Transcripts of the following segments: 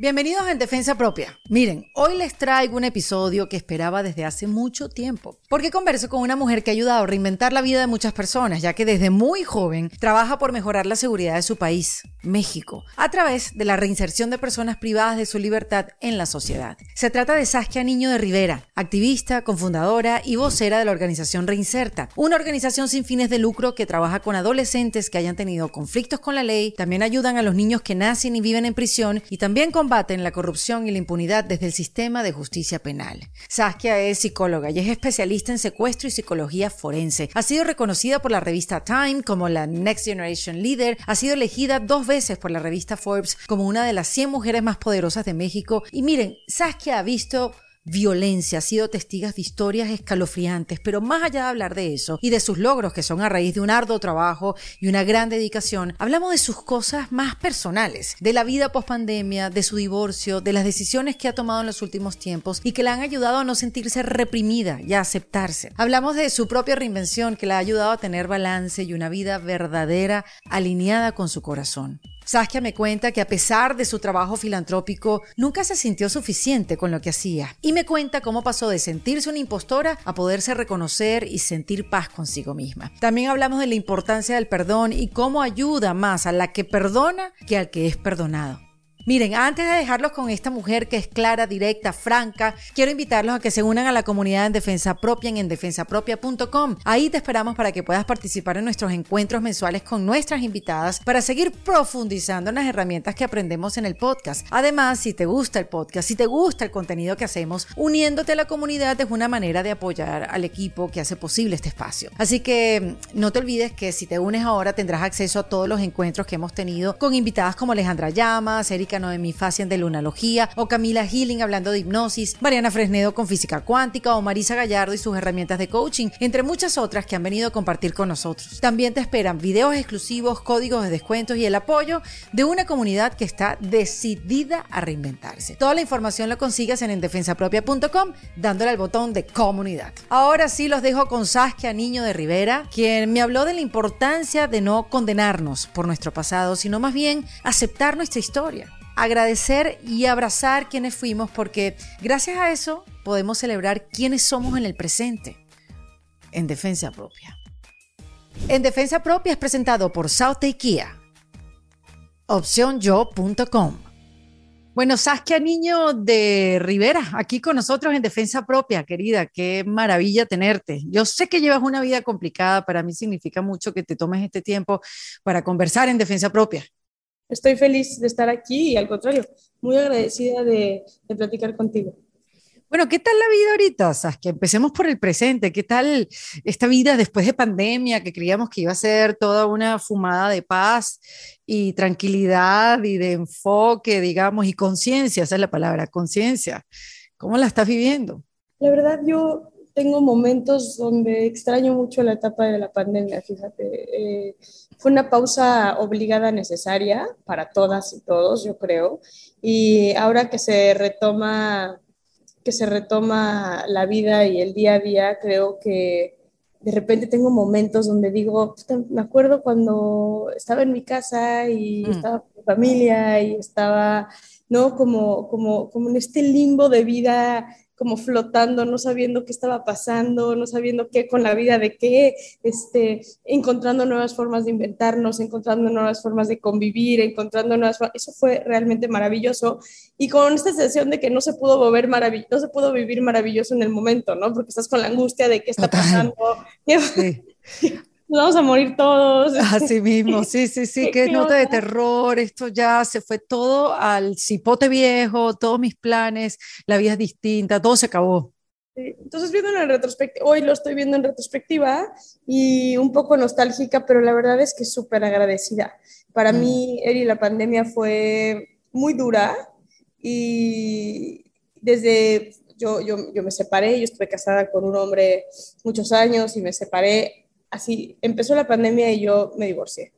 Bienvenidos En Defensa Propia. Miren, hoy les traigo un episodio que esperaba desde hace mucho tiempo, porque converso con una mujer que ha ayudado a reinventar la vida de muchas personas, ya que desde muy joven trabaja por mejorar la seguridad de su país, México, a través de la reinserción de personas privadas de su libertad en la sociedad. Se trata de Saskia Niño de Rivera, activista, cofundadora y vocera de la organización Reinserta, una organización sin fines de lucro que trabaja con adolescentes que hayan tenido conflictos con la ley, también ayudan a los niños que nacen y viven en prisión y también con en la corrupción y la impunidad desde el sistema de justicia penal. Saskia es psicóloga y es especialista en secuestro y psicología forense. Ha sido reconocida por la revista Time como la Next Generation Leader, ha sido elegida dos veces por la revista Forbes como una de las 100 mujeres más poderosas de México. Y miren, Saskia ha visto violencia, ha sido testigas de historias escalofriantes, pero más allá de hablar de eso y de sus logros que son a raíz de un arduo trabajo y una gran dedicación, hablamos de sus cosas más personales, de la vida post pandemia, de su divorcio, de las decisiones que ha tomado en los últimos tiempos y que la han ayudado a no sentirse reprimida y a aceptarse. Hablamos de su propia reinvención que la ha ayudado a tener balance y una vida verdadera alineada con su corazón. Saskia me cuenta que a pesar de su trabajo filantrópico, nunca se sintió suficiente con lo que hacía. Y me cuenta cómo pasó de sentirse una impostora a poderse reconocer y sentir paz consigo misma. También hablamos de la importancia del perdón y cómo ayuda más a la que perdona que al que es perdonado. Miren, antes de dejarlos con esta mujer que es clara, directa, franca, quiero invitarlos a que se unan a la comunidad en Defensa Propia en endefensapropia.com. Ahí te esperamos para que puedas participar en nuestros encuentros mensuales con nuestras invitadas para seguir profundizando en las herramientas que aprendemos en el podcast. Además, si te gusta el podcast, si te gusta el contenido que hacemos, uniéndote a la comunidad es una manera de apoyar al equipo que hace posible este espacio. Así que mm, no te olvides que si te unes ahora tendrás acceso a todos los encuentros que hemos tenido con invitadas como Alejandra Llamas, Erika de mi Facian de lunalogía, o Camila Healing hablando de hipnosis, Mariana Fresnedo con física cuántica, o Marisa Gallardo y sus herramientas de coaching, entre muchas otras que han venido a compartir con nosotros. También te esperan videos exclusivos, códigos de descuentos y el apoyo de una comunidad que está decidida a reinventarse. Toda la información la consigues en endefensapropia.com dándole al botón de comunidad. Ahora sí los dejo con Saskia Niño de Rivera, quien me habló de la importancia de no condenarnos por nuestro pasado, sino más bien aceptar nuestra historia agradecer y abrazar quienes fuimos porque gracias a eso podemos celebrar quiénes somos en el presente, en defensa propia. En defensa propia es presentado por South Kia, opcionyo.com. Bueno, Saskia Niño de Rivera, aquí con nosotros en Defensa Propia, querida, qué maravilla tenerte. Yo sé que llevas una vida complicada, para mí significa mucho que te tomes este tiempo para conversar en Defensa Propia estoy feliz de estar aquí y al contrario, muy agradecida de, platicar contigo. Bueno, ¿qué tal la vida ahorita, Saskia? Empecemos por el presente. ¿Qué tal esta vida después de pandemia que creíamos que iba a ser toda una fumada de paz y tranquilidad y de enfoque, digamos, y conciencia, esa es la palabra, conciencia. ¿Cómo la estás viviendo? La verdad, yo tengo momentos donde extraño mucho la etapa de la pandemia, fíjate. Eh, fue una pausa obligada necesaria para todas y todos, yo creo. Y ahora que se retoma, que se retoma la vida y el día a día, creo que de repente tengo momentos donde digo, me acuerdo cuando estaba en mi casa y mm. estaba con mi familia y estaba, ¿no? Como, como, como en este limbo de vida como flotando, no sabiendo qué estaba pasando, no sabiendo qué con la vida de qué, este, encontrando nuevas formas de inventarnos, encontrando nuevas formas de convivir, encontrando nuevas formas. Eso fue realmente maravilloso. Y con esta sensación de que no se pudo mover maravilloso, no se pudo vivir maravilloso en el momento, ¿no? Porque estás con la angustia de qué está pasando. vamos a morir todos. Así mismo, sí, sí, sí, qué nota de terror, esto ya se fue todo al cipote viejo, todos mis planes, la vida es distinta, todo se acabó. Entonces, viendo en retrospectiva, hoy lo estoy viendo en retrospectiva y un poco nostálgica, pero la verdad es que súper agradecida. Para mm. mí, Eri, la pandemia fue muy dura y desde yo, yo, yo me separé, yo estuve casada con un hombre muchos años y me separé así empezó la pandemia y yo me divorcié.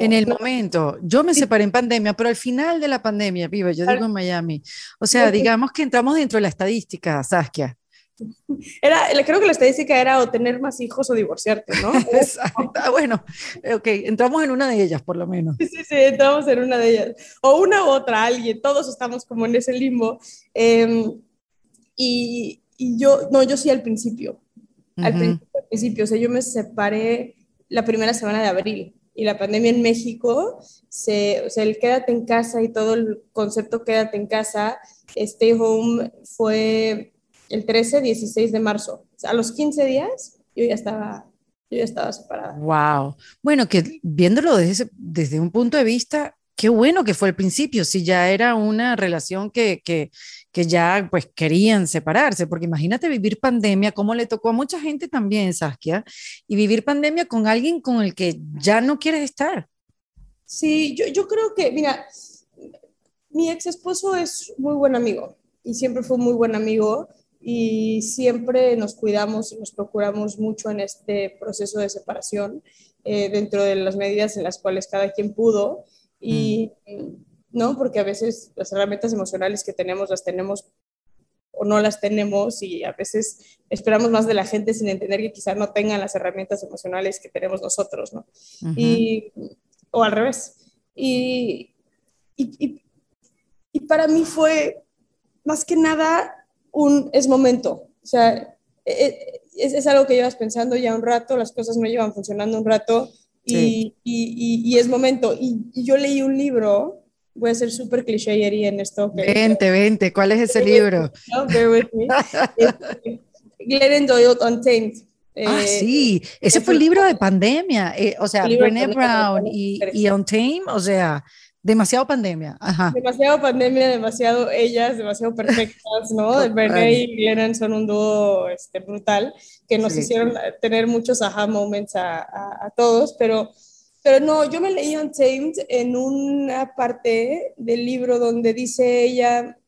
en el momento, yo me separé en pandemia, pero al final de la pandemia, viva, yo digo en Miami. O sea, digamos que entramos dentro de la estadística, Saskia. Era, creo que la estadística era o tener más hijos o divorciarte, ¿no? Exacto. Ah, bueno, ok, entramos en una de ellas por lo menos. Sí, sí, sí, entramos en una de ellas. O una u otra, alguien, todos estamos como en ese limbo. Em, y, y, yo, no, yo sí al principio. Al principio, al principio, o sea, yo me separé la primera semana de abril y la pandemia en México, se, o sea, el quédate en casa y todo el concepto quédate en casa, stay home fue el 13, 16 de marzo. O sea, a los 15 días yo ya estaba, yo ya estaba separada. Wow. Bueno, que viéndolo desde, desde un punto de vista, qué bueno que fue el principio, si ya era una relación que, que, que ya pues querían separarse, porque imagínate vivir pandemia, como le tocó a mucha gente también, Saskia, y vivir pandemia con alguien con el que ya no quieres estar. Sí, yo, yo creo que, mira, mi ex esposo es muy buen amigo y siempre fue muy buen amigo y siempre nos cuidamos y nos procuramos mucho en este proceso de separación eh, dentro de las medidas en las cuales cada quien pudo y mm. No porque a veces las herramientas emocionales que tenemos las tenemos o no las tenemos y a veces esperamos más de la gente sin entender que quizás no tengan las herramientas emocionales que tenemos nosotros, ¿no? y, o al revés. Y, y, y para mí fue más que nada un es momento. O sea, e, e, es, es, algo que llevas pensando ya un rato, las cosas no llevan funcionando un rato y, y, y es momento. Y, yo leí un libro, voy a ser súper cliché en esto. Vente, vente, ¿cuál es ese libro? no, bear with me. Glennon Doyle Untamed. ah, eh, sí, ese fue el libro de pandemia, eh, o sea, Brené Brown y, y Untamed, o sea, Demasiado pandemia, ajá. Demasiado pandemia, demasiado ellas, demasiado perfectas, ¿no? Bernie y Glennon son un dúo este, brutal que nos hicieron tener muchos aha moments a, a, todos, pero, pero no, yo me leí Untamed en una parte del libro donde dice ella,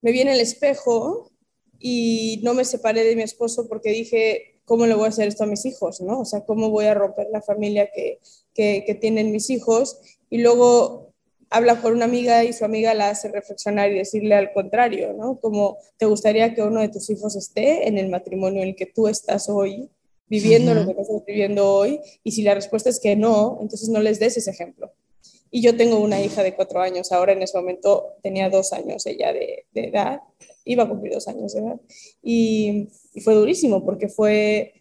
me vi en el espejo y no me separé de mi esposo porque dije, ¿cómo le voy a hacer esto a mis hijos? ¿no? O sea, ¿cómo voy a romper la familia que, que, que tienen mis hijos? y luego habla con una amiga y su amiga la hace reflexionar y decirle al contrario, ¿no? Como te gustaría que uno de tus hijos esté en el matrimonio en el que tú estás hoy, viviendo lo que estás viviendo hoy, y si la respuesta es que no, entonces no les des ese ejemplo. Y yo tengo una hija de cuatro años, ahora en ese momento tenía dos años ella de, edad, iba a cumplir dos años de edad, y, fue durísimo porque fue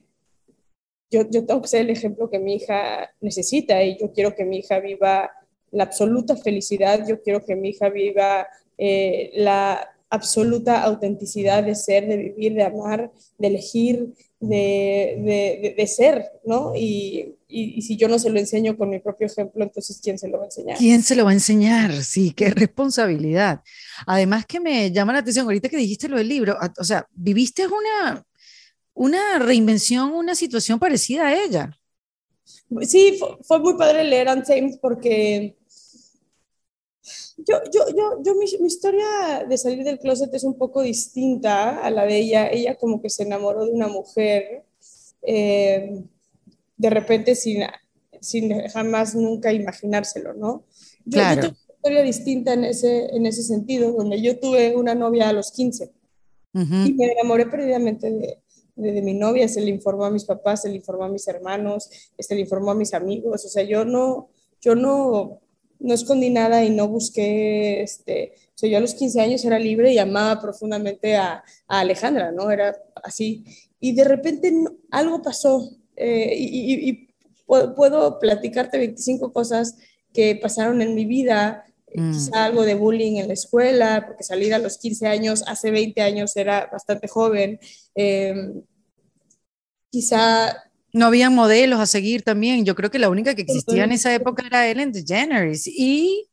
yo, yo, tengo que ser el ejemplo que mi hija necesita y yo quiero que mi hija viva la absoluta felicidad, yo quiero que mi hija viva eh, la absoluta autenticidad de ser, de vivir, de amar, de elegir, de, de, ser, ¿no? Y, y, si yo no se lo enseño con mi propio ejemplo, entonces ¿quién se lo va a enseñar? ¿Quién se lo va a enseñar? Sí, qué responsabilidad. Además que me llama la atención, ahorita que dijiste lo del libro, o sea, viviste una, una reinvención, una situación parecida a ella. Sí, fue, muy padre leer Untamed porque yo, yo, yo, yo mi, historia de salir del closet es un poco distinta a la de ella. Ella como que se enamoró de una mujer eh, de repente sin, sin jamás nunca imaginárselo, ¿no? Yo, claro. yo una historia distinta en ese, en ese sentido, donde yo tuve una novia a los 15 y me enamoré perdidamente de, de, mi novia, se le informó a mis papás, se le informó a mis hermanos, se le informó a mis amigos, o sea, yo no, yo no, no escondí nada y no busqué, este, o sea, yo a los 15 años era libre y amaba profundamente a, a Alejandra, ¿no? Era así. Y de repente algo pasó eh, y, y, puedo platicarte 25 cosas que pasaron en mi vida, mm. quizá algo de bullying en la escuela, porque salir a los 15 años, hace 20 años era bastante joven, Em, quizá... No había modelos a seguir también. Yo creo que la única que existía en esa época era Ellen DeGeneres. Y,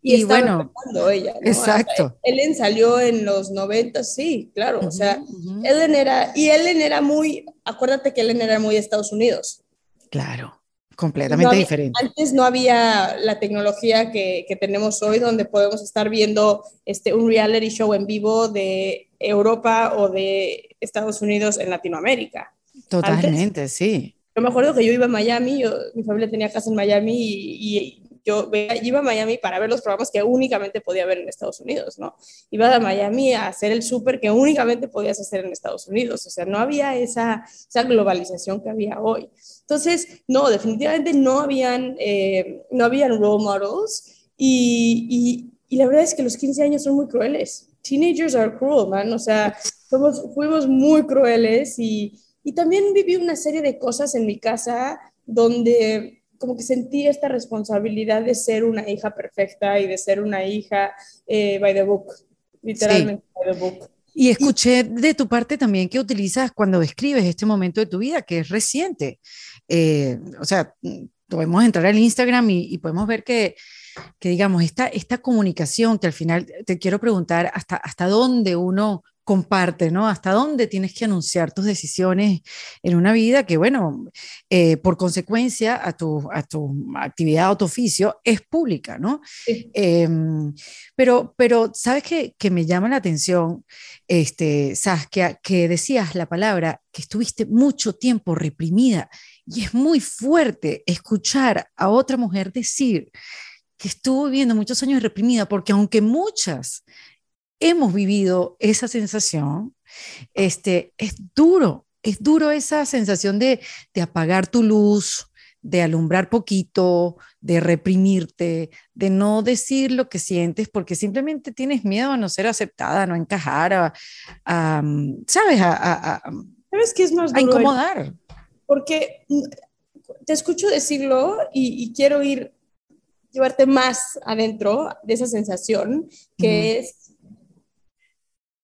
y, y bueno, ella, exacto. Ellen salió en los 90, sí, claro. o sea, Ellen era, y Ellen era muy, acuérdate que Ellen era muy de Estados Unidos. Claro completamente diferente. Antes no había la tecnología que, que, tenemos hoy, donde podemos estar viendo este, un reality show en vivo de Europa o de Estados Unidos en Latinoamérica. Totalmente, sí. Yo me acuerdo que yo iba a Miami, mi familia tenía casa en Miami y, yo iba a Miami para ver los programas que únicamente podía ver en Estados Unidos, ¿no? Iba a Miami a hacer el súper que únicamente podías hacer en Estados Unidos, o sea, no había esa, esa globalización que había hoy. Entonces, no, definitivamente no habían, eh, no habían role models y, y, y la verdad es que los 15 años son muy crueles. Teenagers are cruel, man, o sea, somos, fuimos muy crueles y, y también viví una serie de cosas en mi casa donde como que sentí esta responsabilidad de ser una hija perfecta y de ser una hija eh, by the book, literalmente by the book. Y escuché de tu parte también que utilizas cuando describes este momento de tu vida, que es reciente. Eh, o sea, podemos entrar al Instagram y, y podemos ver que, que digamos, esta, esta comunicación, que al final te quiero preguntar hasta, hasta dónde uno comparte, ¿no? Hasta dónde tienes que anunciar tus decisiones en una vida que, bueno, eh, por consecuencia a tu, a tu actividad o tu oficio es pública, ¿no? Em, pero, pero, ¿sabes qué? Que me llama la atención, este, Saskia, que decías la palabra que estuviste mucho tiempo reprimida y es muy fuerte escuchar a otra mujer decir que estuvo viviendo muchos años reprimida, porque aunque muchas hemos vivido esa sensación, este, es duro, es duro esa sensación de, de apagar tu luz, de alumbrar poquito, de reprimirte, de no decir lo que sientes porque simplemente tienes miedo a no ser aceptada, a no encajar, a, ¿sabes? A, ¿Sabes qué es más duro? A incomodar. Porque te escucho decirlo y, y, quiero ir, llevarte más adentro de esa sensación que es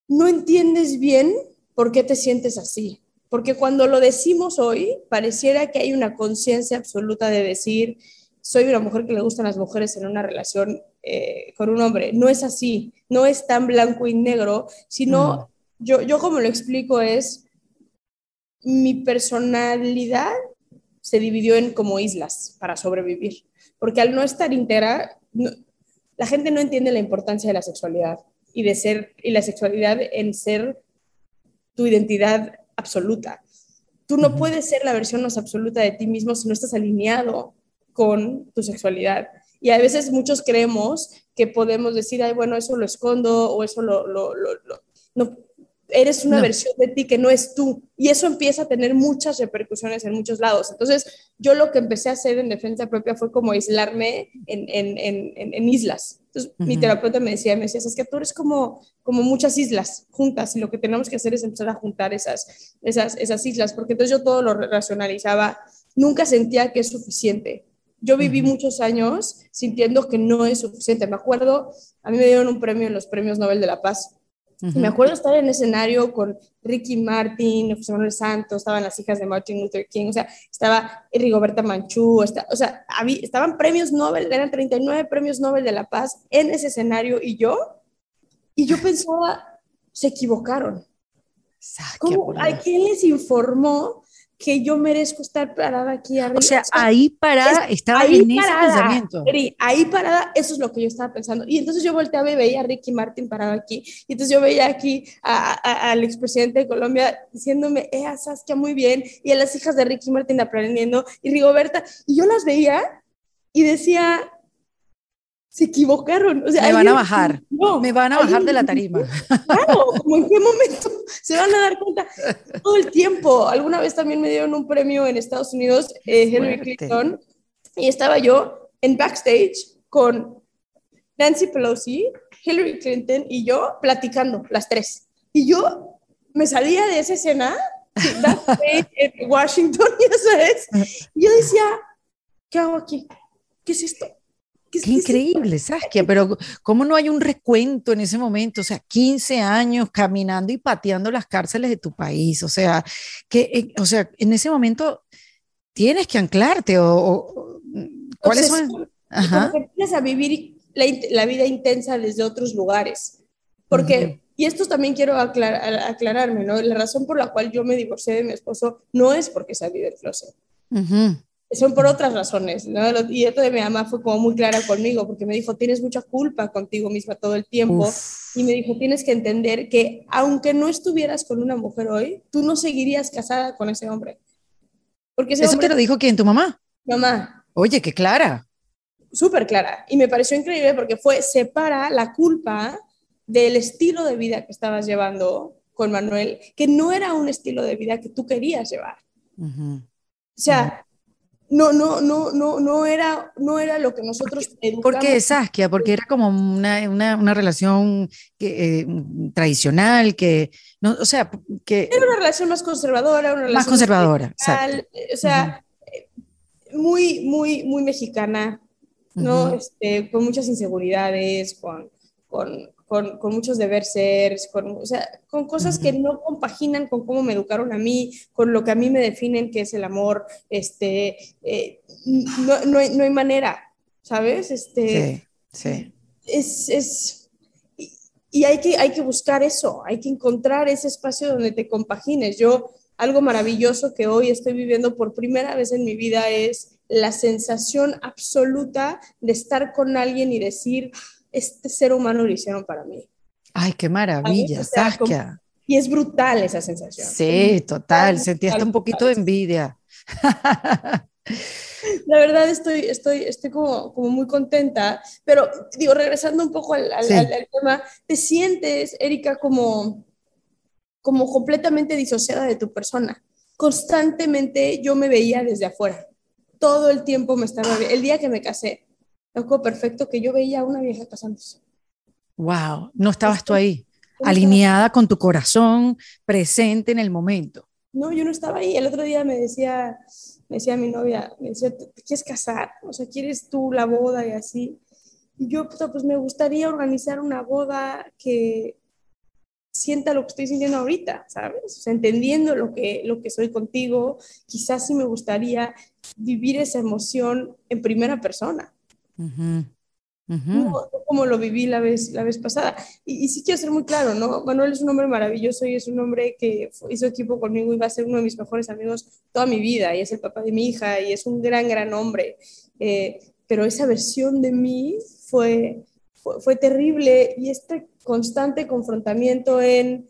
no entiendes bien por qué te sientes así. Porque cuando lo decimos hoy, pareciera que hay una conciencia absoluta de decir, soy una mujer que le gustan las mujeres en una relación eh, con un hombre. No es así, no es tan blanco y negro, sino yo, yo como lo explico es, mi personalidad se dividió en como islas para sobrevivir. Porque al no estar íntegra, la gente no entiende la importancia de la sexualidad y de ser y la sexualidad en ser tu identidad absoluta. Tú no puedes ser la versión más absoluta de ti mismo si no estás alineado con tu sexualidad. Y a veces muchos creemos que podemos decir, ay, bueno, eso lo escondo o eso lo, lo, lo, lo no, eres una versión de ti que no es tú. Y eso empieza a tener muchas repercusiones en muchos lados. Entonces, yo lo que empecé a hacer en defensa propia fue como aislarme en, en, en, en islas. Entonces, mi terapeuta me decía, me decía, es que tú eres como, como muchas islas juntas y lo que tenemos que hacer es empezar a juntar esas, esas, esas islas, porque entonces yo todo lo racionalizaba, nunca sentía que es suficiente. Yo viví muchos años sintiendo que no es suficiente. Me acuerdo, a mí me dieron un premio en los premios Nobel de la Paz me acuerdo estar en el escenario con Ricky Martin, José Manuel Santos, estaban las hijas de Martin Luther King, o sea, estaba Rigoberta Manchú, o sea, había, estaban premios Nobel, eran 39 premios Nobel de la Paz en ese escenario y yo, y yo pensaba, se equivocaron. ¿Cómo, ¿A quién les informó que yo merezco estar parada aquí arriba. O sea, ahí parada estaba ahí en parada, ese pensamiento. Ahí parada, eso es lo que yo estaba pensando. Y entonces yo volteaba y veía a Ricky Martin parado aquí. Y entonces yo veía aquí al expresidente de Colombia diciéndome, eh, Saskia, muy bien. Y a las hijas de Ricky Martin aprendiendo. Y Rigoberta. Y yo las veía y decía, se equivocaron. O sea, me van a bajar, no, me van a bajar de la tarima. Claro, como en qué momento se van a dar cuenta todo el tiempo. Alguna vez también me dieron un premio en Estados Unidos, eh, Hillary Clinton, y estaba yo en backstage con Nancy Pelosi, Hillary Clinton y yo platicando, las tres. Y yo me salía de esa escena, en Washington, ya sabes, y yo decía, ¿qué hago aquí? ¿Qué es esto? Qué, increíble, Saskia, pero ¿cómo no hay un recuento en ese momento? O sea, 15 años caminando y pateando las cárceles de tu país, o sea, que, eh, o sea, en ese momento tienes que anclarte o, ¿cuáles son? Ajá. Empiezas a vivir la, vida intensa desde otros lugares, porque, y esto también quiero aclararme, ¿no? La razón por la cual yo me divorcié de mi esposo no es porque salí del closet. Uh son por otras razones, ¿no? Y esto de mi mamá fue como muy clara conmigo, porque me dijo, tienes mucha culpa contigo misma todo el tiempo, y me dijo, tienes que entender que aunque no estuvieras con una mujer hoy, tú no seguirías casada con ese hombre. Porque ese ¿Eso te lo dijo quién, tu mamá? Mamá. Oye, qué clara. súper clara. Y me pareció increíble porque fue, separa la culpa del estilo de vida que estabas llevando con Manuel, que no era un estilo de vida que tú querías llevar. O sea, no, no, no, no, no era, no era lo que nosotros ¿Por qué Saskia? Porque era como una, una, una relación que, eh, tradicional, que, no, o sea, que... Era una relación más conservadora, una relación más conservadora, o sea, muy, muy, muy mexicana, ¿no? este, con muchas inseguridades, con, con, con, con muchos deber ser, con, o sea, con cosas que no compaginan con cómo me educaron a mí, con lo que a mí me definen que es el amor, este, eh, no, no, hay, no, hay, manera, ¿sabes? Este, sí, sí. Es, es, y hay que, hay que buscar eso, hay que encontrar ese espacio donde te compagines. Yo, algo maravilloso que hoy estoy viviendo por primera vez en mi vida es la sensación absoluta de estar con alguien y decir, este ser humano lo hicieron para mí. Ay, qué maravilla, Saskia. Y es brutal esa sensación. Sí, total, sentí hasta un poquito de envidia. La verdad estoy, estoy, estoy como, como muy contenta, pero digo, regresando un poco al, tema, ¿te sientes, Erika, como, como completamente disociada de tu persona? Constantemente yo me veía desde afuera. Todo el tiempo me estaba... El día que me casé, loco perfecto que yo veía a una vieja casándose. Wow, no estabas tú ahí, alineada con tu corazón, presente en el momento. No, yo no estaba ahí. El otro día me decía, me decía mi novia, me decía, ¿te quieres casar? O sea, ¿quieres tú la boda y así? Y yo, pues me gustaría organizar una boda que sienta lo que estoy sintiendo ahorita, ¿sabes? O sea, entendiendo lo que, lo que soy contigo, quizás sí me gustaría vivir esa emoción en primera persona como, lo viví la vez, la vez pasada. Y, y, sí quiero ser muy claro, ¿no? Manuel es un hombre maravilloso y es un hombre que hizo equipo conmigo y va a ser uno de mis mejores amigos toda mi vida y es el papá de mi hija y es un gran, gran hombre. Eh, pero esa versión de mí fue, fue, fue terrible y este constante confrontamiento en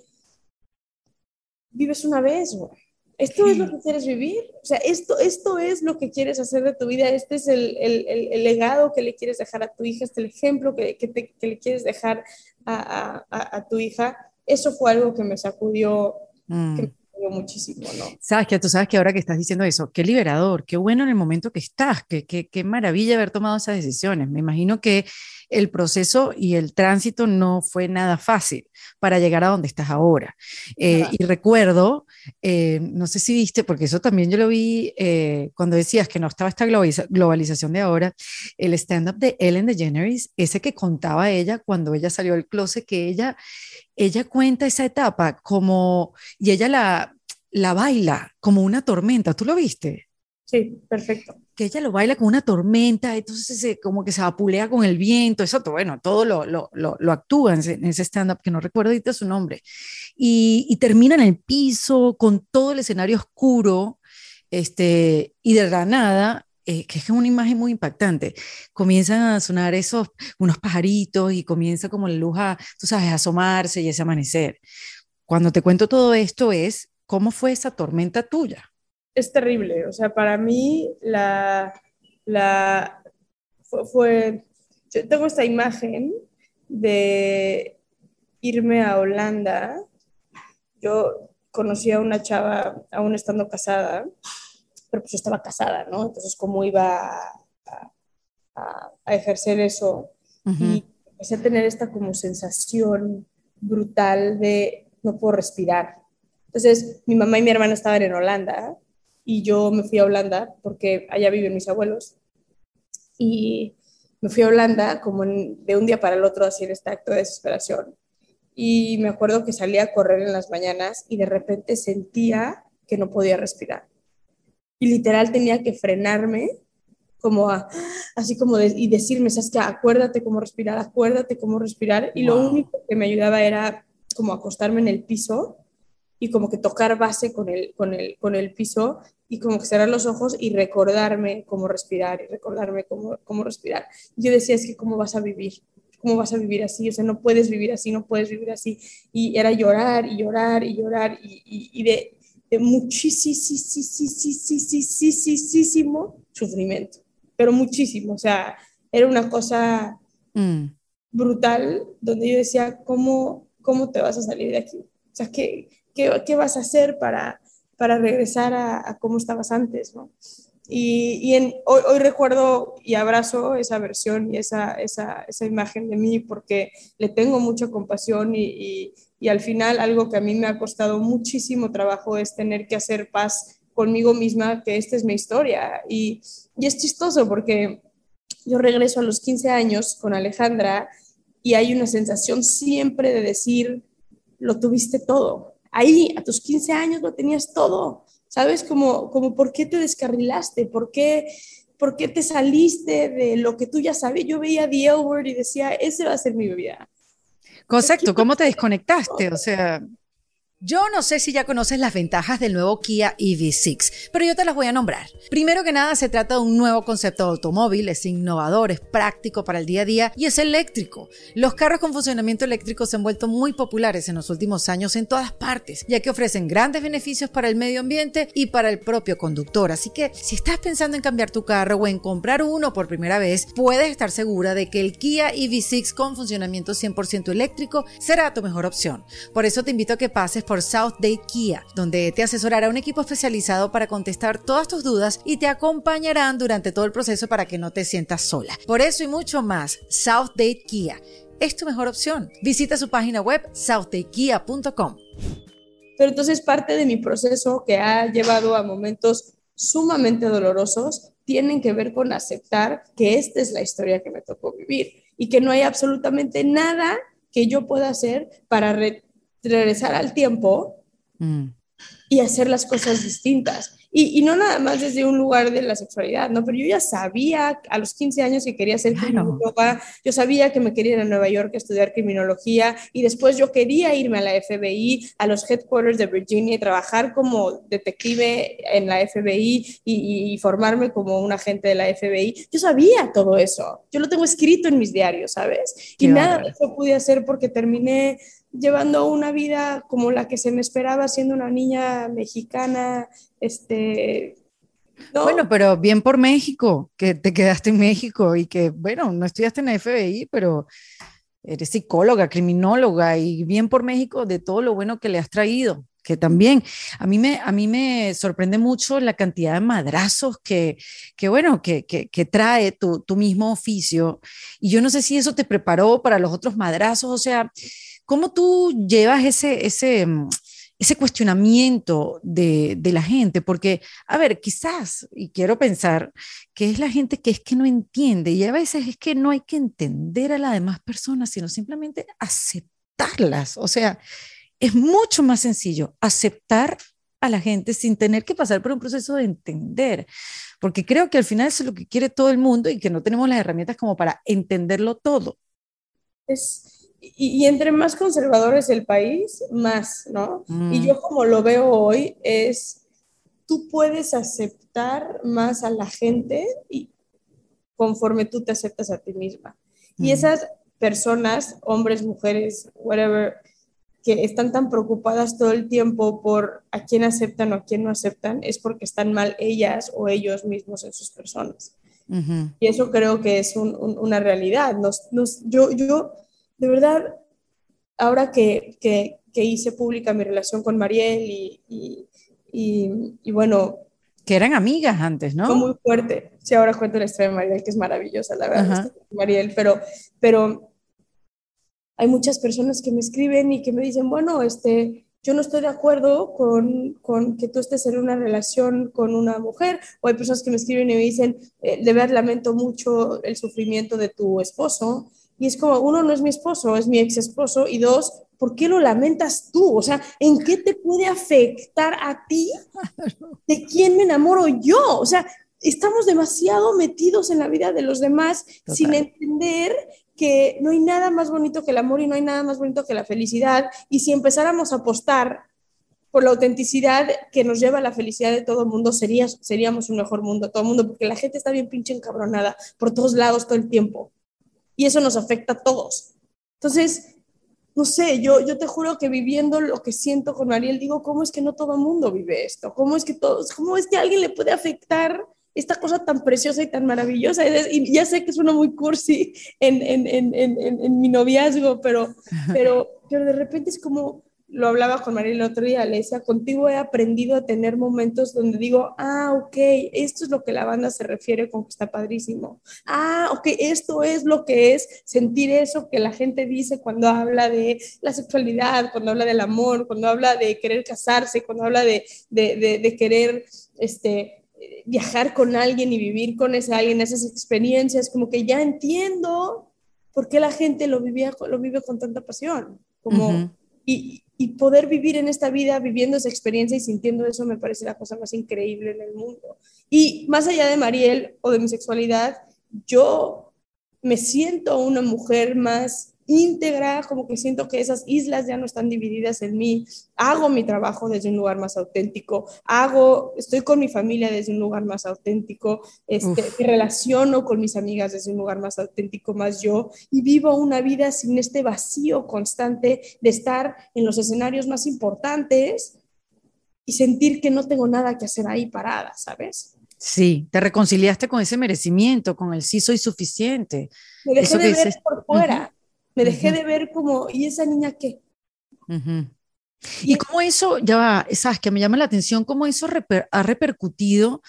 vives una vez, güey ¿Esto es lo que quieres vivir? O sea, esto, esto es lo que quieres hacer de tu vida, este es el, el, el, legado que le quieres dejar a tu hija, este es el ejemplo que, que, te, que le quieres dejar a, a, a, tu hija. Eso fue algo que me sacudió, mm. que me sacudió muchísimo, ¿no? Sabes que tú sabes que ahora que estás diciendo eso, qué liberador, qué bueno en el momento que estás, qué, qué, qué maravilla haber tomado esas decisiones. Me imagino que el proceso y el tránsito no fue nada fácil para llegar a donde estás ahora. Eh, y recuerdo, eh, no sé si viste, porque eso también yo lo vi eh, cuando decías que no estaba esta globalización de ahora, el stand-up de Ellen DeGeneres, ese que contaba ella cuando ella salió del closet, que ella, ella cuenta esa etapa como, y ella la, la baila como una tormenta, ¿tú lo viste? Sí, perfecto. Que ella lo baila con una tormenta, entonces se, como que se vapulea con el viento, eso, bueno, todo lo, lo, lo, actúa en ese, stand-up, que no recuerdo ahorita su nombre. Y, y, termina en el piso con todo el escenario oscuro, este, y de la nada, eh, que es una imagen muy impactante, comienzan a sonar esos, unos pajaritos y comienza como la luz a, tú sabes, a asomarse y ese amanecer. Cuando te cuento todo esto es, ¿cómo fue esa tormenta tuya? Es terrible. O sea, para mí la, la fue, yo tengo esta imagen de irme a Holanda. Yo conocí a una chava aún estando casada, pero pues yo estaba casada, ¿no? Entonces, ¿cómo iba a, a, ejercer eso? Y empecé a tener esta como sensación brutal de no puedo respirar. Entonces, mi mamá y mi hermana estaban en Holanda y yo me fui a Holanda porque allá viven mis abuelos. Y me fui a Holanda como de un día para el otro a hacer este acto de desesperación. Y me acuerdo que salía a correr en las mañanas y de repente sentía que no podía respirar. Y literal tenía que frenarme como así como de, y decirme, sabes que acuérdate cómo respirar, acuérdate cómo respirar. Y lo único que me ayudaba era como acostarme en el piso y como que tocar base con el, con el, con el piso y como que cerrar los ojos y recordarme cómo respirar y recordarme cómo, cómo respirar. Yo decía, es que cómo vas a vivir, cómo vas a vivir así, o sea, no puedes vivir así, no puedes vivir así. Y era llorar y llorar y llorar y, y, de, de muchísimo sufrimiento, pero muchísimo, o sea, era una cosa mm. brutal, donde yo decía, ¿cómo, ¿cómo te vas a salir de aquí? O sea, ¿qué, qué, qué vas a hacer para, para regresar a, a cómo estabas antes? ¿no? Y, en, hoy, hoy, recuerdo y abrazo esa versión y esa, esa, esa, imagen de mí porque le tengo mucha compasión y, y, al final algo que a mí me ha costado muchísimo trabajo es tener que hacer paz conmigo misma, que esta es mi historia. Y, y es chistoso porque yo regreso a los 15 años con Alejandra y hay una sensación siempre de decir, lo tuviste todo. Ahí, a tus 15 años, lo tenías todo ¿sabes? Como, como ¿por qué te descarrilaste? ¿Por qué, ¿Por qué te saliste de lo que tú ya sabías? Yo veía The L y decía, ese va a ser mi vida. Correcto, ¿cómo te desconectaste? O sea, yo no sé si ya conoces las ventajas del nuevo Kia EV6, pero yo te las voy a nombrar. Primero que nada, se trata de un nuevo concepto de automóvil, es innovador, es práctico para el día a día y es eléctrico. Los carros con funcionamiento eléctrico se han vuelto muy populares en los últimos años en todas partes, ya que ofrecen grandes beneficios para el medio ambiente y para el propio conductor. Así que si estás pensando en cambiar tu carro o en comprar uno por primera vez, puedes estar segura de que el Kia EV6 con funcionamiento 100% eléctrico será tu mejor opción. Por eso te invito a que pases por South Day Kia, donde te asesorará un equipo especializado para contestar todas tus dudas y te acompañarán durante todo el proceso para que no te sientas sola. Por eso y mucho más, South Day Kia es tu mejor opción. Visita su página web southdaykia.com. Pero entonces parte de mi proceso que ha llevado a momentos sumamente dolorosos tienen que ver con aceptar que esta es la historia que me tocó vivir y que no hay absolutamente nada que yo pueda hacer para regresar al tiempo mm. y hacer las cosas distintas. Y, no nada más desde un lugar de la sexualidad, ¿no? Pero yo ya sabía a los 15 años que quería ser criminóloga, yo sabía que me quería ir a Nueva York a estudiar criminología y después yo quería irme a la FBI, a los headquarters de Virginia y trabajar como detective en la FBI y, y formarme como un agente de la FBI. Yo sabía todo eso, yo lo tengo escrito en mis diarios, ¿sabes? Y nada de eso pude hacer porque terminé llevando una vida como la que se me esperaba siendo una niña mexicana, este... Bueno, pero bien por México, que te quedaste en México y que, bueno, no estudiaste en FBI, pero eres psicóloga, criminóloga y bien por México de todo lo bueno que le has traído, que también a mí me, a mí me sorprende mucho la cantidad de madrazos que, que bueno, que, que, que trae tu, tu mismo oficio. Y yo no sé si eso te preparó para los otros madrazos, o sea, ¿Cómo tú llevas ese, ese, mm, ese cuestionamiento de, de, la gente? Porque, a ver, quizás, y quiero pensar, que es la gente que es que no entiende, y a veces es que no hay que entender a las demás personas, sino simplemente aceptarlas. O sea, es mucho más sencillo aceptar a la gente sin tener que pasar por un proceso de entender, porque creo que al final es lo que quiere todo el mundo y que no tenemos las herramientas como para entenderlo todo. Es, y, entre más conservador es el país, más, ¿no? Y mm. yo como lo veo hoy es, tú puedes aceptar más a la gente y conforme tú te aceptas a ti misma. Y mm. esas personas, hombres, mujeres, whatever, que están tan preocupadas todo el tiempo por a quién aceptan o a quién no aceptan, es porque están mal ellas o ellos mismos en sus personas. Y eso creo que es una realidad. Nos, nos, yo, yo de verdad, ahora que, que, hice pública mi relación con Mariel y, y, bueno... Que eran amigas antes, ¿no? Fue muy fuerte. Sí, ahora cuento la historia de Mariel, que es maravillosa, la verdad, Mariel, pero, pero hay muchas personas que me escriben y que me dicen, bueno, este, yo no estoy de acuerdo con, con, que tú estés en una relación con una mujer, o hay personas que me escriben y me dicen, eh, de verdad lamento mucho el sufrimiento de tu esposo, y es como, uno, no es mi esposo, es mi ex esposo, y dos, ¿por qué lo lamentas tú? O sea, ¿en qué te puede afectar a ti de quién me enamoro yo? O sea, estamos demasiado metidos en la vida de los demás sin entender que no hay nada más bonito que el amor y no hay nada más bonito que la felicidad. Y si empezáramos a apostar por la autenticidad que nos lleva a la felicidad de todo el mundo, sería, seríamos un mejor mundo, todo el mundo, porque la gente está bien pinche encabronada por todos lados todo el tiempo y eso nos afecta a todos. Entonces, no sé, yo, yo te juro que viviendo lo que siento con Mariel, digo, ¿cómo es que no todo el mundo vive esto? ¿Cómo es que todos, cómo es que a alguien le puede afectar esta cosa tan preciosa y tan maravillosa. Y ya sé que suena muy cursi en, en, en, en mi noviazgo, pero, pero, pero de repente es como, lo hablaba con María el otro día, le decía, contigo he aprendido a tener momentos donde digo, ah, ok, esto es lo que la banda se refiere con que está padrísimo. Ah, ok, esto es lo que es sentir eso que la gente dice cuando habla de la sexualidad, cuando habla del amor, cuando habla de querer casarse, cuando habla de, de, de, querer este, viajar con alguien y vivir con ese alguien, esas experiencias, como que ya entiendo por qué la gente lo, vivía, lo vive con tanta pasión. Como, y, y poder vivir en esta vida viviendo esa experiencia y sintiendo eso me parece la cosa más increíble en el mundo. Y más allá de Mariel o de mi sexualidad, yo me siento una mujer más íntegra, como que siento que esas islas ya no están divididas en mí, hago mi trabajo desde un lugar más auténtico, hago, estoy con mi familia desde un lugar más auténtico, este, me relaciono con mis amigas desde un lugar más auténtico, más yo, y vivo una vida sin este vacío constante de estar en los escenarios más importantes y sentir que no tengo nada que hacer ahí parada, ¿sabes? Sí, te reconciliaste con ese merecimiento, con el sí soy suficiente. Me dejé de ver por fuera. Me dejé de ver como, ¿y esa niña qué? Y cómo eso, ya va, sabes que me llama la atención, cómo eso ha repercutido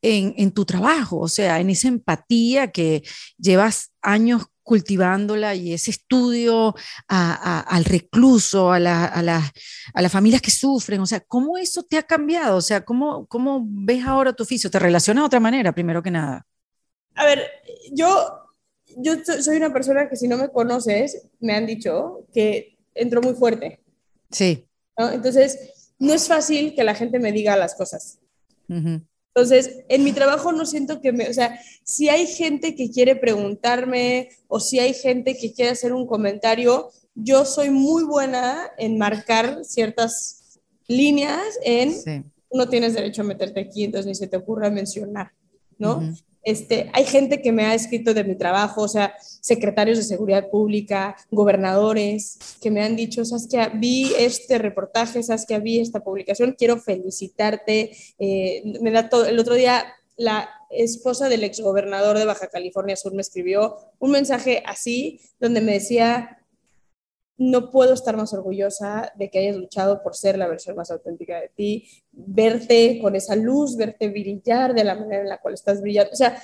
en, en, tu trabajo, o sea, en esa empatía que llevas años cultivándola y ese estudio al recluso, a, la, a, a, las familias que sufren, o sea, ¿cómo eso te ha cambiado? O sea, ¿cómo, ¿cómo ves ahora tu oficio? ¿Te relaciona de otra manera, primero que nada? A ver, yo yo soy una persona que si no me conoces, me han dicho que entro muy fuerte. Sí. Entonces, no es fácil que la gente me diga las cosas. Entonces, en mi trabajo no siento que me, o sea, si hay gente que quiere preguntarme o si hay gente que quiere hacer un comentario, yo soy muy buena en marcar ciertas líneas en, sí. no tienes derecho a meterte aquí, entonces ni se te ocurra mencionar, ¿no? Este, hay gente que me ha escrito de mi trabajo, o sea, secretarios de seguridad pública, gobernadores, que me han dicho, Saskia, vi este reportaje, Saskia, vi esta publicación, quiero felicitarte. Eh, me da todo, el otro día la esposa del exgobernador de Baja California Sur me escribió un mensaje así, donde me decía, no puedo estar más orgullosa de que hayas luchado por ser la versión más auténtica de ti, verte con esa luz, verte brillar de la manera en la cual estás brillando. O sea,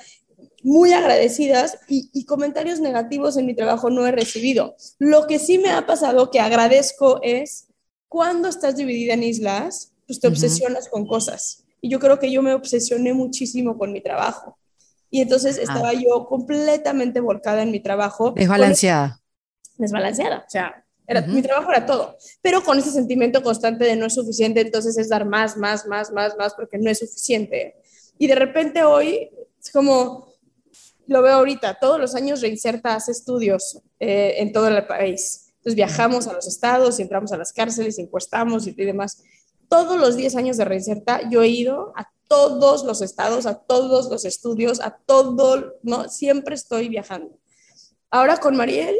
muy agradecidas y, comentarios negativos en mi trabajo no he recibido. Lo que sí me ha pasado que agradezco es cuando estás dividida en islas, pues te obsesionas con cosas. Y yo creo que yo me obsesioné muchísimo con mi trabajo. Y entonces estaba yo completamente volcada en mi trabajo. Desbalanceada. Desbalanceada. O sea, mi trabajo era todo, pero con ese sentimiento constante de no es suficiente, entonces es dar más, más, más, más, más, porque no es suficiente. Y de repente hoy es como, lo veo ahorita, todos los años Reinserta hace estudios eh, en todo el país. Entonces viajamos a los estados entramos a las cárceles, encuestamos y, y demás. Todos los 10 años de Reinserta yo he ido a todos los estados, a todos los estudios, a todo, ¿no? Siempre estoy viajando. Ahora con Mariel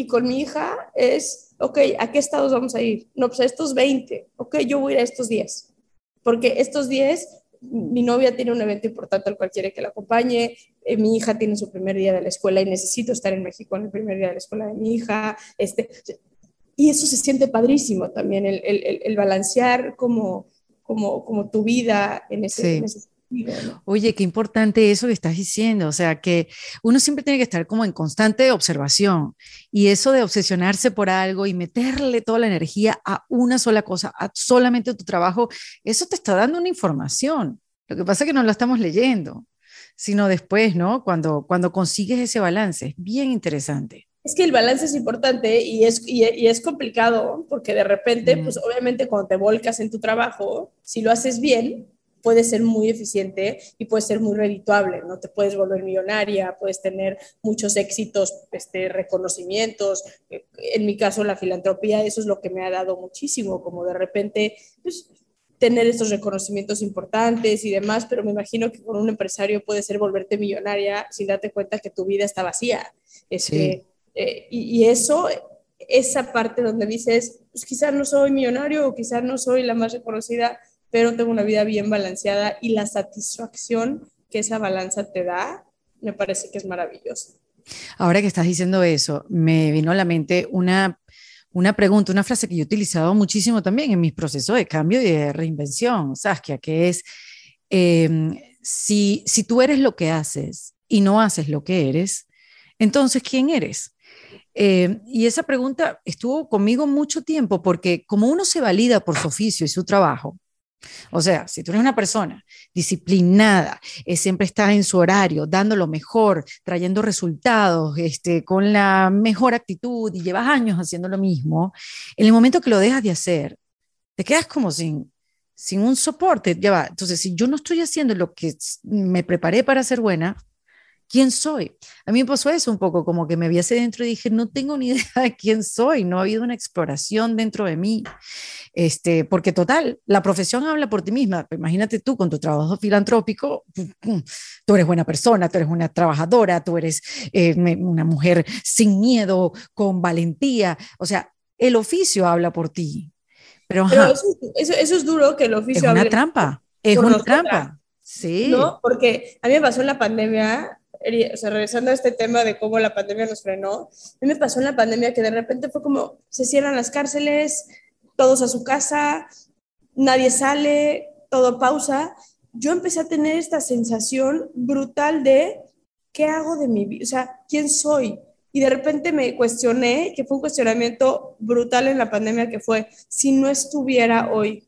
y con mi hija es, ok, ¿a qué estados vamos a ir? No, pues a estos 20, ok, yo voy a ir a estos 10, porque estos 10, mi novia tiene un evento importante al cual quiere que la acompañe, eh, mi hija tiene su primer día de la escuela y necesito estar en México en el primer día de la escuela de mi hija, este, y eso se siente padrísimo también, el, el, el balancear como, como, como tu vida en ese, en ese Oye, qué importante eso que estás diciendo, o sea, que uno siempre tiene que estar como en constante observación y eso de obsesionarse por algo y meterle toda la energía a una sola cosa, a solamente tu trabajo, eso te está dando una información. Lo que pasa es que no lo estamos leyendo, sino después, ¿no? Cuando, cuando consigues ese balance, es bien interesante. Es que el balance es importante y es, y, es complicado porque de repente, pues obviamente cuando te volcas en tu trabajo, si lo haces bien, puede ser muy eficiente y puede ser muy redituable, ¿no? Te puedes volver millonaria, puedes tener muchos éxitos, este, reconocimientos. En mi caso, la filantropía, eso es lo que me ha dado muchísimo, como de repente, pues, tener estos reconocimientos importantes y demás, pero me imagino que con un empresario puede ser volverte millonaria sin darte cuenta que tu vida está vacía. Este, eh, y, y, eso, esa parte donde dices, pues quizás no soy millonario o quizás no soy la más reconocida, pero tengo una vida bien balanceada y la satisfacción que esa balanza te da, me parece que es maravilloso. Ahora que estás diciendo eso, me vino a la mente una, una pregunta, una frase que yo he utilizado muchísimo también en mis procesos de cambio y de reinvención, Saskia, que es, em, si, si tú eres lo que haces y no haces lo que eres, entonces, ¿quién eres? Eh, y esa pregunta estuvo conmigo mucho tiempo porque como uno se valida por su oficio y su trabajo, o sea, si tú eres una persona disciplinada, eh, siempre estás en su horario, dando lo mejor, trayendo resultados, este, con la mejor actitud y llevas años haciendo lo mismo, en el momento que lo dejas de hacer, te quedas como sin, sin un soporte. Ya va. Entonces, si yo no estoy haciendo lo que me preparé para ser buena, ¿quién soy? A mí me pasó eso un poco, como que me vi hacia dentro y dije, no tengo ni idea de quién soy, no ha habido una exploración dentro de mí. Este, porque total, la profesión habla por ti misma. Imagínate tú con tu trabajo filantrópico, tú eres buena persona, tú eres una trabajadora, tú eres eh, una mujer sin miedo, con valentía. O sea, el oficio habla por ti. Pero, eso, es duro que el oficio es una trampa, es una trampa. Sí. ¿No? Porque a mí me pasó en la pandemia, o sea, regresando a este tema de cómo la pandemia nos frenó, a mí me pasó en la pandemia que de repente fue como se cierran las cárceles, todos a su casa, nadie sale, todo pausa. Yo empecé a tener esta sensación brutal de qué hago de mi vida, o sea, quién soy. Y de repente me cuestioné, que fue un cuestionamiento brutal en la pandemia, que fue, si no estuviera hoy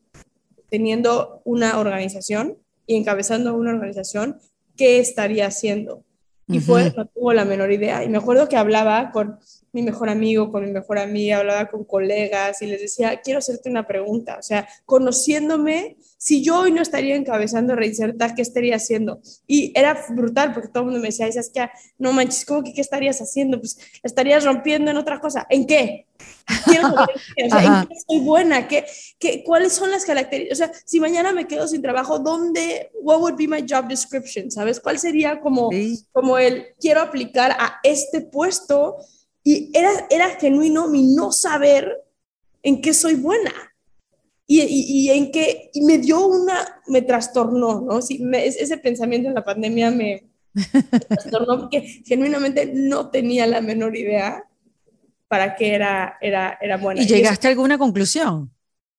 teniendo una organización y encabezando una organización, ¿qué estaría haciendo? Y fue, no tuvo la menor idea. Y me acuerdo que hablaba con mi mejor amigo, con mi mejor amiga, hablaba con colegas y les decía, quiero hacerte una pregunta. O sea, conociéndome, si yo hoy no estaría encabezando Reinserta, ¿qué estaría haciendo? Y era brutal porque todo el mundo me decía, es que no manches, ¿cómo que qué estarías haciendo? Pues estarías rompiendo en otra cosa. ¿En qué? O sea, ¿en qué soy buena? ¿Qué, qué, ¿Cuáles son las características? O sea, si mañana me quedo sin trabajo, ¿dónde, what would be my job description? ¿Sabes? ¿Cuál sería como, como el, quiero aplicar a este puesto? Y era, era genuino mi no saber en qué soy buena. Y, y, en qué, y me dio una, me trastornó, ¿no? Sí, ese pensamiento en la pandemia me, me trastornó porque genuinamente no tenía la menor idea para qué era, era, era buena. ¿Y llegaste a alguna conclusión?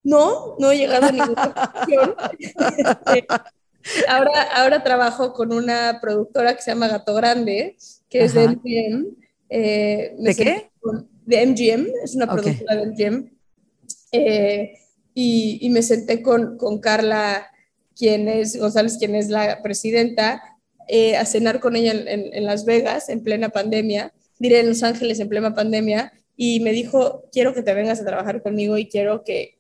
No, no he llegado a ninguna conclusión. Este, ahora, ahora trabajo con una productora que se llama Gato Grande, que es de MGM. Eh, ¿De qué? de MGM, es una productora de MGM. Eh, y, y, me senté con, con Carla, quien es, González, quien es la presidenta, eh, a cenar con ella en, en, Las Vegas en plena pandemia, diré en Los Ángeles en plena pandemia, y me dijo, quiero que te vengas a trabajar conmigo y quiero que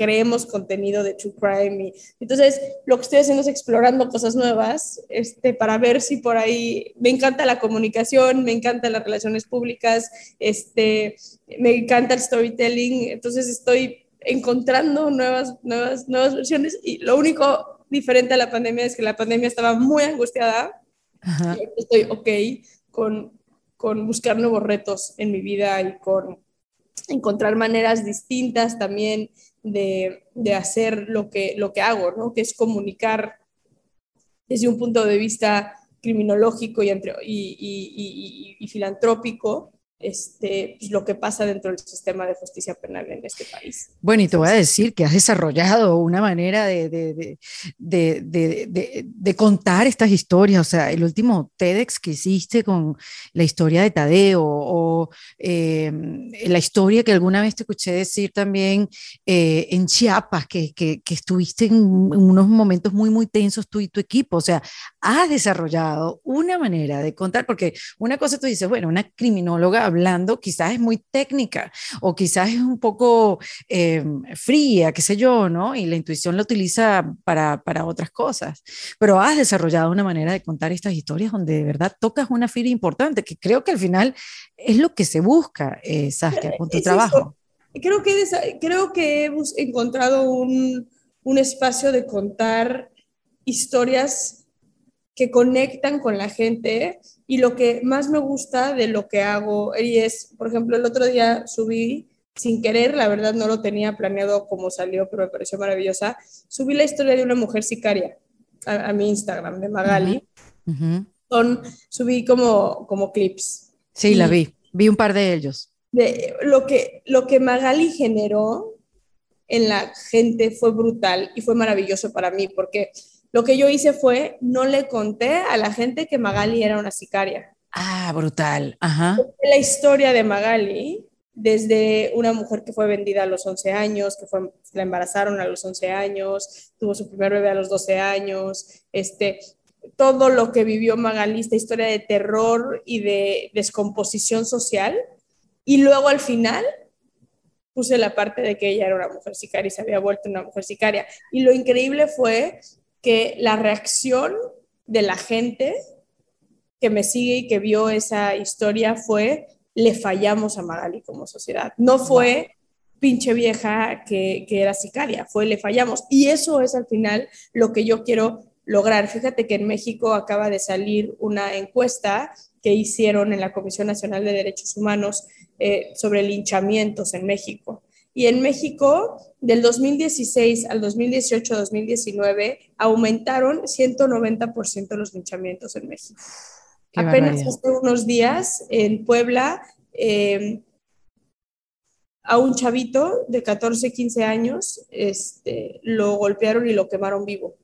creemos contenido de True Crime. Y, entonces, lo que estoy haciendo es explorando cosas nuevas este, para ver si por ahí me encanta la comunicación, me encantan las relaciones públicas, este, me encanta el storytelling. Entonces, estoy encontrando nuevas, nuevas, nuevas versiones y lo único diferente a la pandemia es que la pandemia estaba muy angustiada. Y estoy ok con con buscar nuevos retos en mi vida y con encontrar maneras distintas también de, de hacer lo que, lo que hago, ¿no? que es comunicar desde un punto de vista criminológico y, y, y, y filantrópico este, pues, lo que pasa dentro del sistema de justicia penal en este país. Bueno, y te voy a decir que has desarrollado una manera de, de, de, de, contar estas historias, o sea, el último TEDx que hiciste con la historia de Tadeo, o eh, la historia que alguna vez te escuché decir también eh, en Chiapas, que, que, que, estuviste en unos momentos muy, muy tensos tú y tu equipo, o sea, has desarrollado una manera de contar, porque una cosa tú dices, bueno, una criminóloga hablando quizás es muy técnica o quizás es un poco eh, fría, qué sé yo, ¿no? Y la intuición la utiliza para, para, otras cosas. Pero has desarrollado una manera de contar estas historias donde de verdad tocas una fibra importante, que creo que al final es lo que se busca, eh, Saskia, con tu trabajo. Creo que, creo que hemos encontrado un, un espacio de contar historias que conectan con la gente y lo que más me gusta de lo que hago y es, por ejemplo, el otro día subí sin querer, la verdad no lo tenía planeado como salió, pero me pareció maravillosa, subí la historia de una mujer sicaria a, mi Instagram de Magali. Son, subí como, como clips. Sí, la vi. Vi un par de ellos. De, lo, que, lo que Magali generó en la gente fue brutal y fue maravilloso para mí porque lo que yo hice fue, no le conté a la gente que Magali era una sicaria. Ah, brutal. Ajá. La historia de Magali, desde una mujer que fue vendida a los 11 años, que fue, la embarazaron a los 11 años, tuvo su primer bebé a los 12 años, este, todo lo que vivió Magali, esta historia de terror y de descomposición social. Y luego al final puse la parte de que ella era una mujer sicaria y se había vuelto una mujer sicaria. Y lo increíble fue que la reacción de la gente que me sigue y que vio esa historia fue, le fallamos a Magali como sociedad. No fue pinche vieja que, que era sicaria, fue le fallamos. Y eso es al final lo que yo quiero lograr. Fíjate que en México acaba de salir una encuesta que hicieron en la Comisión Nacional de Derechos Humanos eh, sobre linchamientos en México. Y en México, del 2016 al 2018-2019, aumentaron 190% los linchamientos en México. Apenas hace unos días en Puebla, em, a un chavito de 14, 15 años, este, lo golpearon y lo quemaron vivo,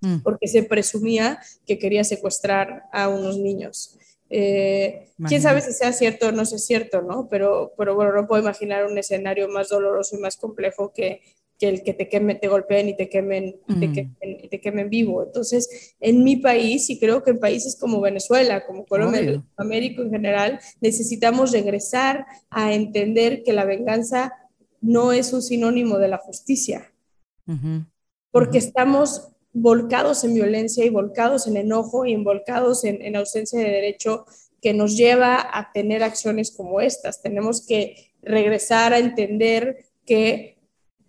mm. porque se presumía que quería secuestrar a unos niños. Eh, quién sabe si sea cierto o no sea cierto, ¿no? Pero, pero bueno, no puedo imaginar un escenario más doloroso y más complejo que, que el que te quemen, te golpeen y te quemen, te, quemen, te quemen vivo. Entonces, en mi país, y creo que en países como Venezuela, como Colombia, América en general, necesitamos regresar a entender que la venganza no es un sinónimo de la justicia. Porque estamos volcados en violencia y volcados en enojo y volcados en, en ausencia de derecho que nos lleva a tener acciones como estas. Tenemos que regresar a entender que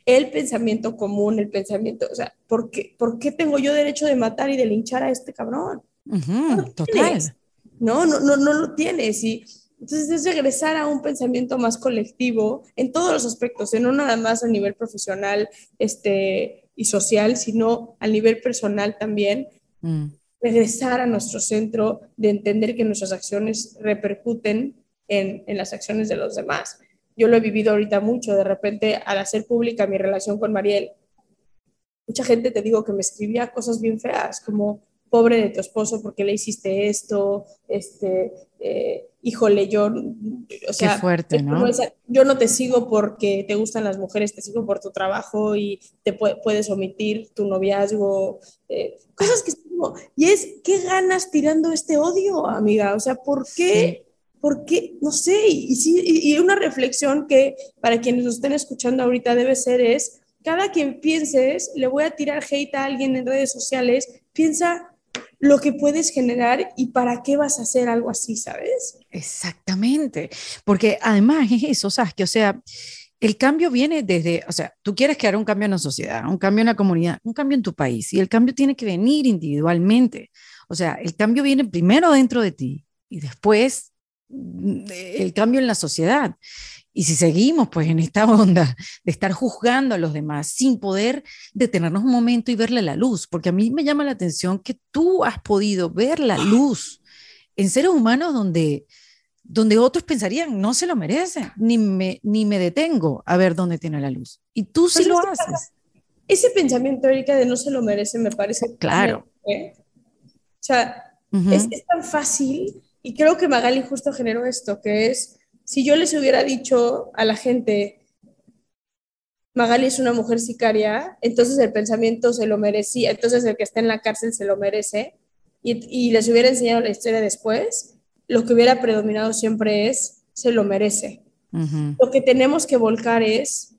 el pensamiento común, el pensamiento, o sea, ¿por qué, ¿por qué tengo yo derecho de matar y de linchar a este cabrón? total. No, no, no, no lo tienes. Y entonces es regresar a un pensamiento más colectivo en todos los aspectos, no nada más a nivel profesional, este, y social, sino a nivel personal también. Mm. Regresar a nuestro centro de entender que nuestras acciones repercuten en, en las acciones de los demás. Yo lo he vivido ahorita mucho, de repente al hacer pública mi relación con Mariel, mucha gente te digo que me escribía cosas bien feas, como pobre de tu esposo porque le hiciste esto, este, eh, híjole, yo, o sea, Qué fuerte, ¿no? yo no te sigo porque te gustan las mujeres, te sigo por tu trabajo y te puedes omitir tu noviazgo, eh, cosas que y es, ¿qué ganas tirando este odio, amiga? O sea, ¿por qué? ¿Por qué? No sé, y, y, y una reflexión que para quienes nos estén escuchando ahorita debe ser es, cada quien pienses, le voy a tirar hate a alguien en redes sociales, piensa lo que puedes generar y para qué vas a hacer algo así, ¿sabes? Exactamente, porque además es eso. Que, o sea, el cambio viene desde, o sea, tú quieres crear un cambio en la sociedad, un cambio en la comunidad, un cambio en tu país, y el cambio tiene que venir individualmente. O sea, el cambio viene primero dentro de ti y después mm, el cambio en la sociedad. Y si seguimos pues en esta onda de estar juzgando a los demás sin poder detenernos un momento y verle la luz, porque a mí me llama la atención que tú has podido ver la luz en seres humanos donde, donde otros pensarían, no se lo merecen, ni me, ni me detengo a ver dónde tiene la luz. Y tú sí lo haces. Ese pensamiento, Erika, de no se lo merece, me parece. Claro. ¿eh? O sea, es, es tan fácil y creo que Magali justo generó esto, que es si yo les hubiera dicho a la gente, Magali es una mujer sicaria, entonces el pensamiento se lo merecía, entonces el que está en la cárcel se lo merece, y, les hubiera enseñado la historia después, lo que hubiera predominado siempre es, se lo merece. Lo que tenemos que volcar es,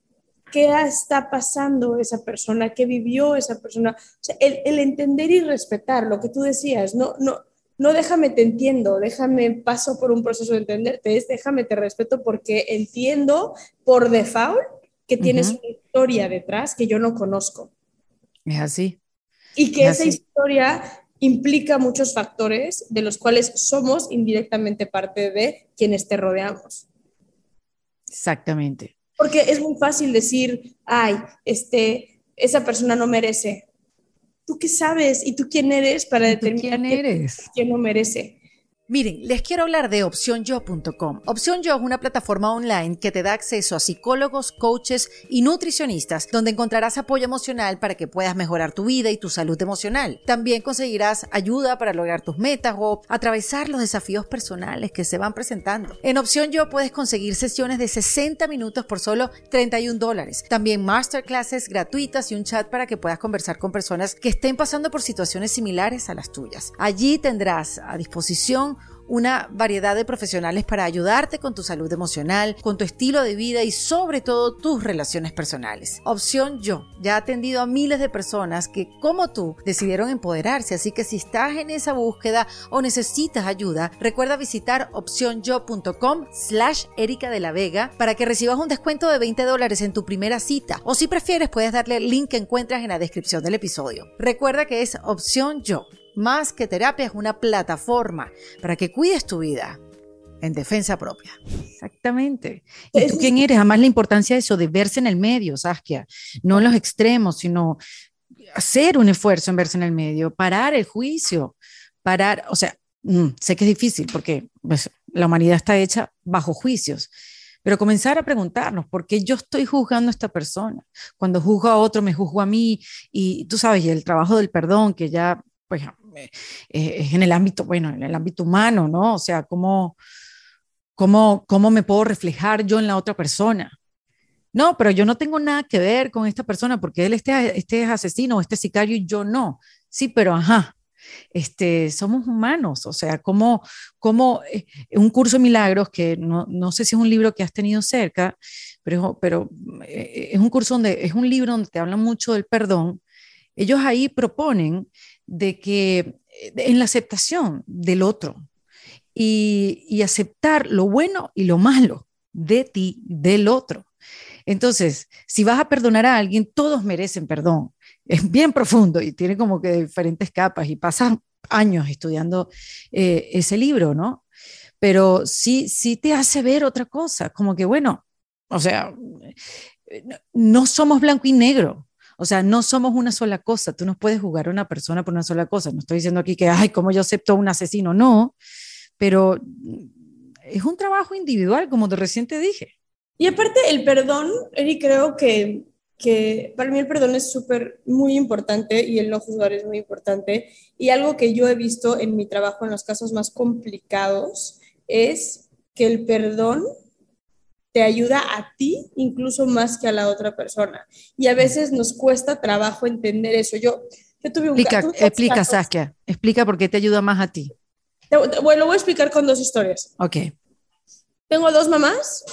¿qué está pasando esa persona? ¿Qué vivió esa persona? el, el, entender y respetar lo que tú decías, no, no, no déjame te entiendo, déjame paso por un proceso de entenderte, es déjame te respeto porque entiendo por default que tienes una historia detrás que yo no conozco. Es así. Y que esa historia implica muchos factores de los cuales somos indirectamente parte de quienes te rodeamos. Exactamente. Porque es muy fácil decir, ay, este, esa persona no merece. ¿Tú qué sabes? ¿Y tú quién eres para determinar quién eres? quién merece? Miren, les quiero hablar de OpciónYo.com. Opción Yo es una plataforma online que te da acceso a psicólogos, coaches y nutricionistas, donde encontrarás apoyo emocional para que puedas mejorar tu vida y tu salud emocional. También conseguirás ayuda para lograr tus metas o atravesar los desafíos personales que se van presentando. En Opción Yo puedes conseguir sesiones de 60 minutos por solo 31 dólares. También masterclasses gratuitas y un chat para que puedas conversar con personas que estén pasando por situaciones similares a las tuyas. Allí tendrás a disposición una variedad de profesionales para ayudarte con tu salud emocional, con tu estilo de vida y sobre todo tus relaciones personales. Opción Yo ya ha atendido a miles de personas que como tú decidieron empoderarse, así que si estás en esa búsqueda o necesitas ayuda, recuerda visitar opcionyo.com slash Erika de la Vega para que recibas un descuento de 20 dólares en tu primera cita o si prefieres puedes darle el link que encuentras en la descripción del episodio. Recuerda que es Opción Yo más que terapia es una plataforma para que cuides tu vida en defensa propia. Exactamente. ¿Y tú quién eres? Además la importancia de eso, de verse en el medio, Saskia, no en los extremos, sino hacer un esfuerzo en verse en el medio, parar el juicio, parar, o sea, mm, sé que es difícil porque pues, la humanidad está hecha bajo juicios, pero comenzar a preguntarnos, ¿por qué yo estoy juzgando a esta persona? Cuando juzgo a otro, me juzgo a mí, y tú sabes, y el trabajo del perdón, que ya, pues eh, es en el ámbito, bueno, en el ámbito humano, ¿no? O sea, ¿cómo, cómo, cómo me puedo reflejar yo en la otra persona? No, pero yo no tengo nada que ver con esta persona porque él este, este es asesino este sicario y yo no. Sí, pero ajá, este, somos humanos, o sea, como, como eh, un curso de milagros, que no, no, sé si es un libro que has tenido cerca, pero, pero eh, es un curso donde, es un libro donde te hablan mucho del perdón, ellos ahí proponen de que en la aceptación del otro y, aceptar lo bueno y lo malo de ti, del otro. Entonces, si vas a perdonar a alguien, todos merecen perdón. Es bien profundo y tiene como que diferentes capas y pasan años estudiando eh, ese libro, ¿no? Pero sí, sí te hace ver otra cosa, como que, bueno, o sea, no somos blanco y negro. O sea, no somos una sola cosa. Tú no puedes jugar a una persona por una sola cosa. No estoy diciendo aquí que, ay, como yo acepto a un asesino. No, pero es un trabajo individual, como de recién te dije. Y aparte, el perdón, Eri, creo que, que para mí el perdón es súper, muy importante y el no juzgar es muy importante. Y algo que yo he visto en mi trabajo en los casos más complicados es que el perdón te ayuda a ti incluso más que a la otra persona. Y a veces nos cuesta trabajo entender eso. Yo, yo tuve un Explica, explica Saskia, explica por qué te ayuda más a ti. bueno, lo voy a explicar con dos historias. Ok. Tengo dos mamás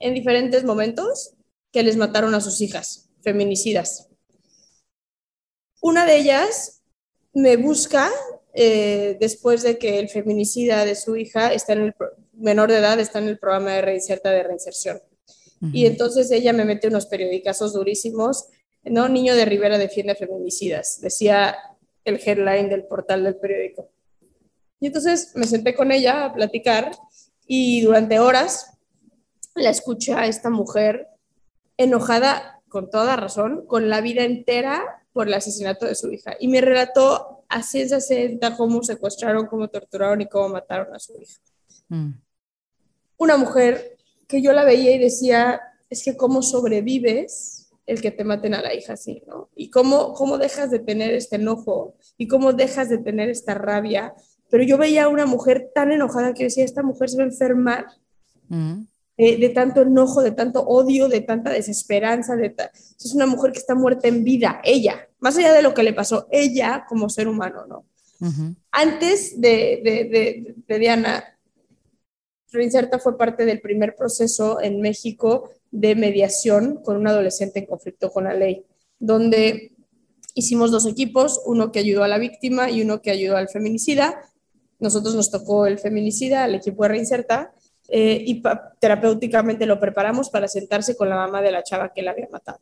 en diferentes momentos que les mataron a sus hijas, feminicidas. Una de ellas me busca eh, después de que el feminicida de su hija está en el, menor de edad está en el programa de reinserta de reinserción. Y entonces ella me mete unos periodicazos durísimos, ¿no? Niño de Rivera defiende feminicidas, decía el headline del portal del periódico. Y entonces me senté con ella a platicar y durante horas la escuché a esta mujer enojada, con toda razón, con la vida entera por el asesinato de su hija. Y me relató a ciencia cierta cómo secuestraron, cómo torturaron y cómo mataron a su hija. Mm una mujer que yo la veía y decía, es que cómo sobrevives el que te maten a la hija así, ¿no? Y cómo, cómo dejas de tener este enojo y cómo dejas de tener esta rabia. Pero yo veía a una mujer tan enojada que decía, esta mujer se va a enfermar mm. de, tanto enojo, de tanto odio, de tanta desesperanza. De Es una mujer que está muerta en vida, ella, más allá de lo que le pasó, ella como ser humano, ¿no? Antes de, de, de Diana, Reinserta fue parte del primer proceso en México de mediación con un adolescente en conflicto con la ley, donde hicimos dos equipos, uno que ayudó a la víctima y uno que ayudó al feminicida. Nosotros nos tocó el feminicida, el equipo de Reinserta, eh, y terapéuticamente lo preparamos para sentarse con la mamá de la chava que la había matado.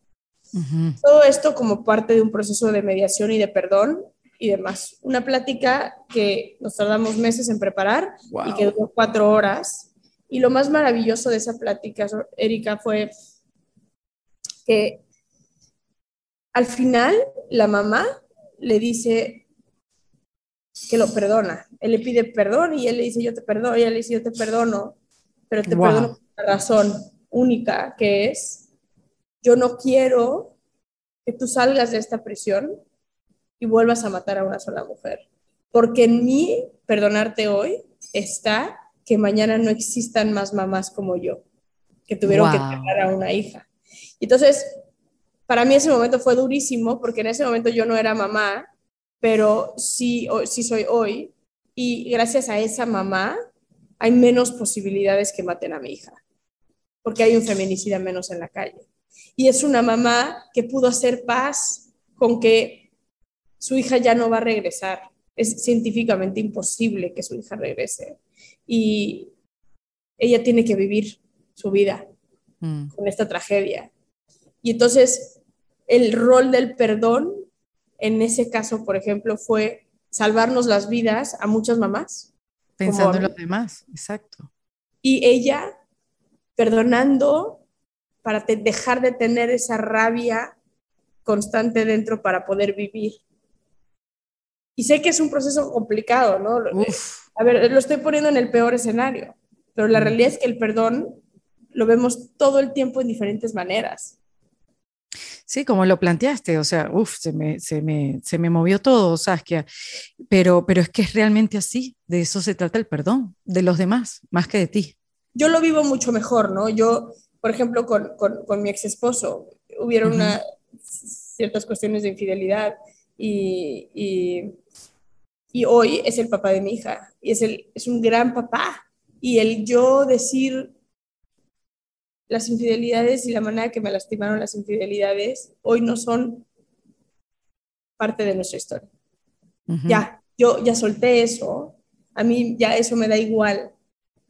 Todo esto como parte de un proceso de mediación y de perdón y demás. Una plática que nos tardamos meses en preparar y que duró cuatro horas. Y lo más maravilloso de esa plática, Erika, fue que al final la mamá le dice que lo perdona. Él le pide perdón y él le dice yo te perdono, y ella le dice yo te perdono, pero te perdono por una razón única, que es yo no quiero que tú salgas de esta prisión y vuelvas a matar a una sola mujer. Porque en mí, perdonarte hoy, está que mañana no existan más mamás como yo, que tuvieron que tener a una hija. Entonces, para mí ese momento fue durísimo porque en ese momento yo no era mamá, pero sí, sí soy hoy. Y gracias a esa mamá hay menos posibilidades que maten a mi hija, porque hay un feminicida menos en la calle. Y es una mamá que pudo hacer paz con que su hija ya no va a regresar. Es científicamente imposible que su hija regrese. Y ella tiene que vivir su vida mm. con esta tragedia. Y entonces el rol del perdón en ese caso, por ejemplo, fue salvarnos las vidas a muchas mamás. Pensando en los demás, exacto. Y ella perdonando para dejar de tener esa rabia constante dentro para poder vivir. Y sé que es un proceso complicado, ¿no? A ver, lo estoy poniendo en el peor escenario, pero la mm. realidad es que el perdón lo vemos todo el tiempo en diferentes maneras. Sí, como lo planteaste, o sea, uff, se me, se, me, se me movió todo, Saskia, pero, pero es que es realmente así, de eso se trata el perdón, de los demás, más que de ti. Yo lo vivo mucho mejor, ¿no? Yo, por ejemplo, con, con, con mi ex esposo, hubieron una, ciertas cuestiones de infidelidad y, y, y, hoy es el papá de mi hija y es, el, es un gran papá. Y el yo decir, las infidelidades y la manera que me lastimaron las infidelidades hoy no son parte de nuestra historia. Ya, yo ya solté eso, a mí ya eso me da igual,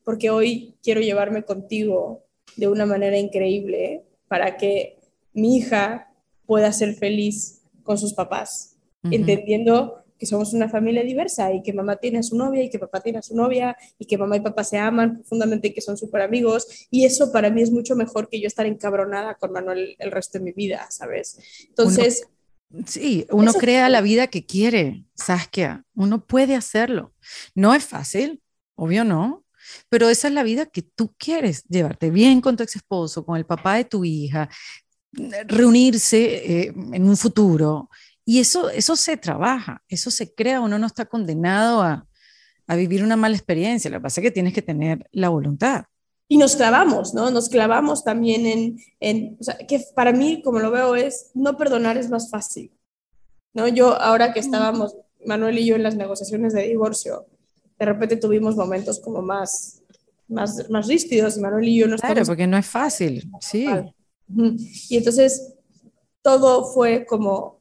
porque hoy quiero llevarme contigo de una manera increíble para que mi hija pueda ser feliz con sus papás, entendiendo que somos una familia diversa y que mamá tiene a su novia y que papá tiene a su novia y que mamá y papá se aman profundamente y que son súper amigos. Y eso para mí es mucho mejor que yo estar encabronada con Manuel el resto de mi vida, ¿sabes? Entonces... sí, uno crea la vida que quiere, Saskia. Uno puede hacerlo. No es fácil, obvio no, pero esa es la vida que tú quieres, llevarte bien con tu ex esposo, con el papá de tu hija, reunirse eh, en un futuro y eso, eso se trabaja, eso se crea, uno no está condenado a, a vivir una mala experiencia, lo que pasa es que tienes que tener la voluntad. Y nos clavamos, ¿no? Nos clavamos también en, en o sea, que para mí, como lo veo, es no perdonar es más fácil, ¿no? Yo, ahora que estábamos, Manuel y yo, en las negociaciones de divorcio, de repente tuvimos momentos como más, más, más ríspidos, y Manuel y yo nos Claro, porque no es fácil, sí. Y entonces todo fue como,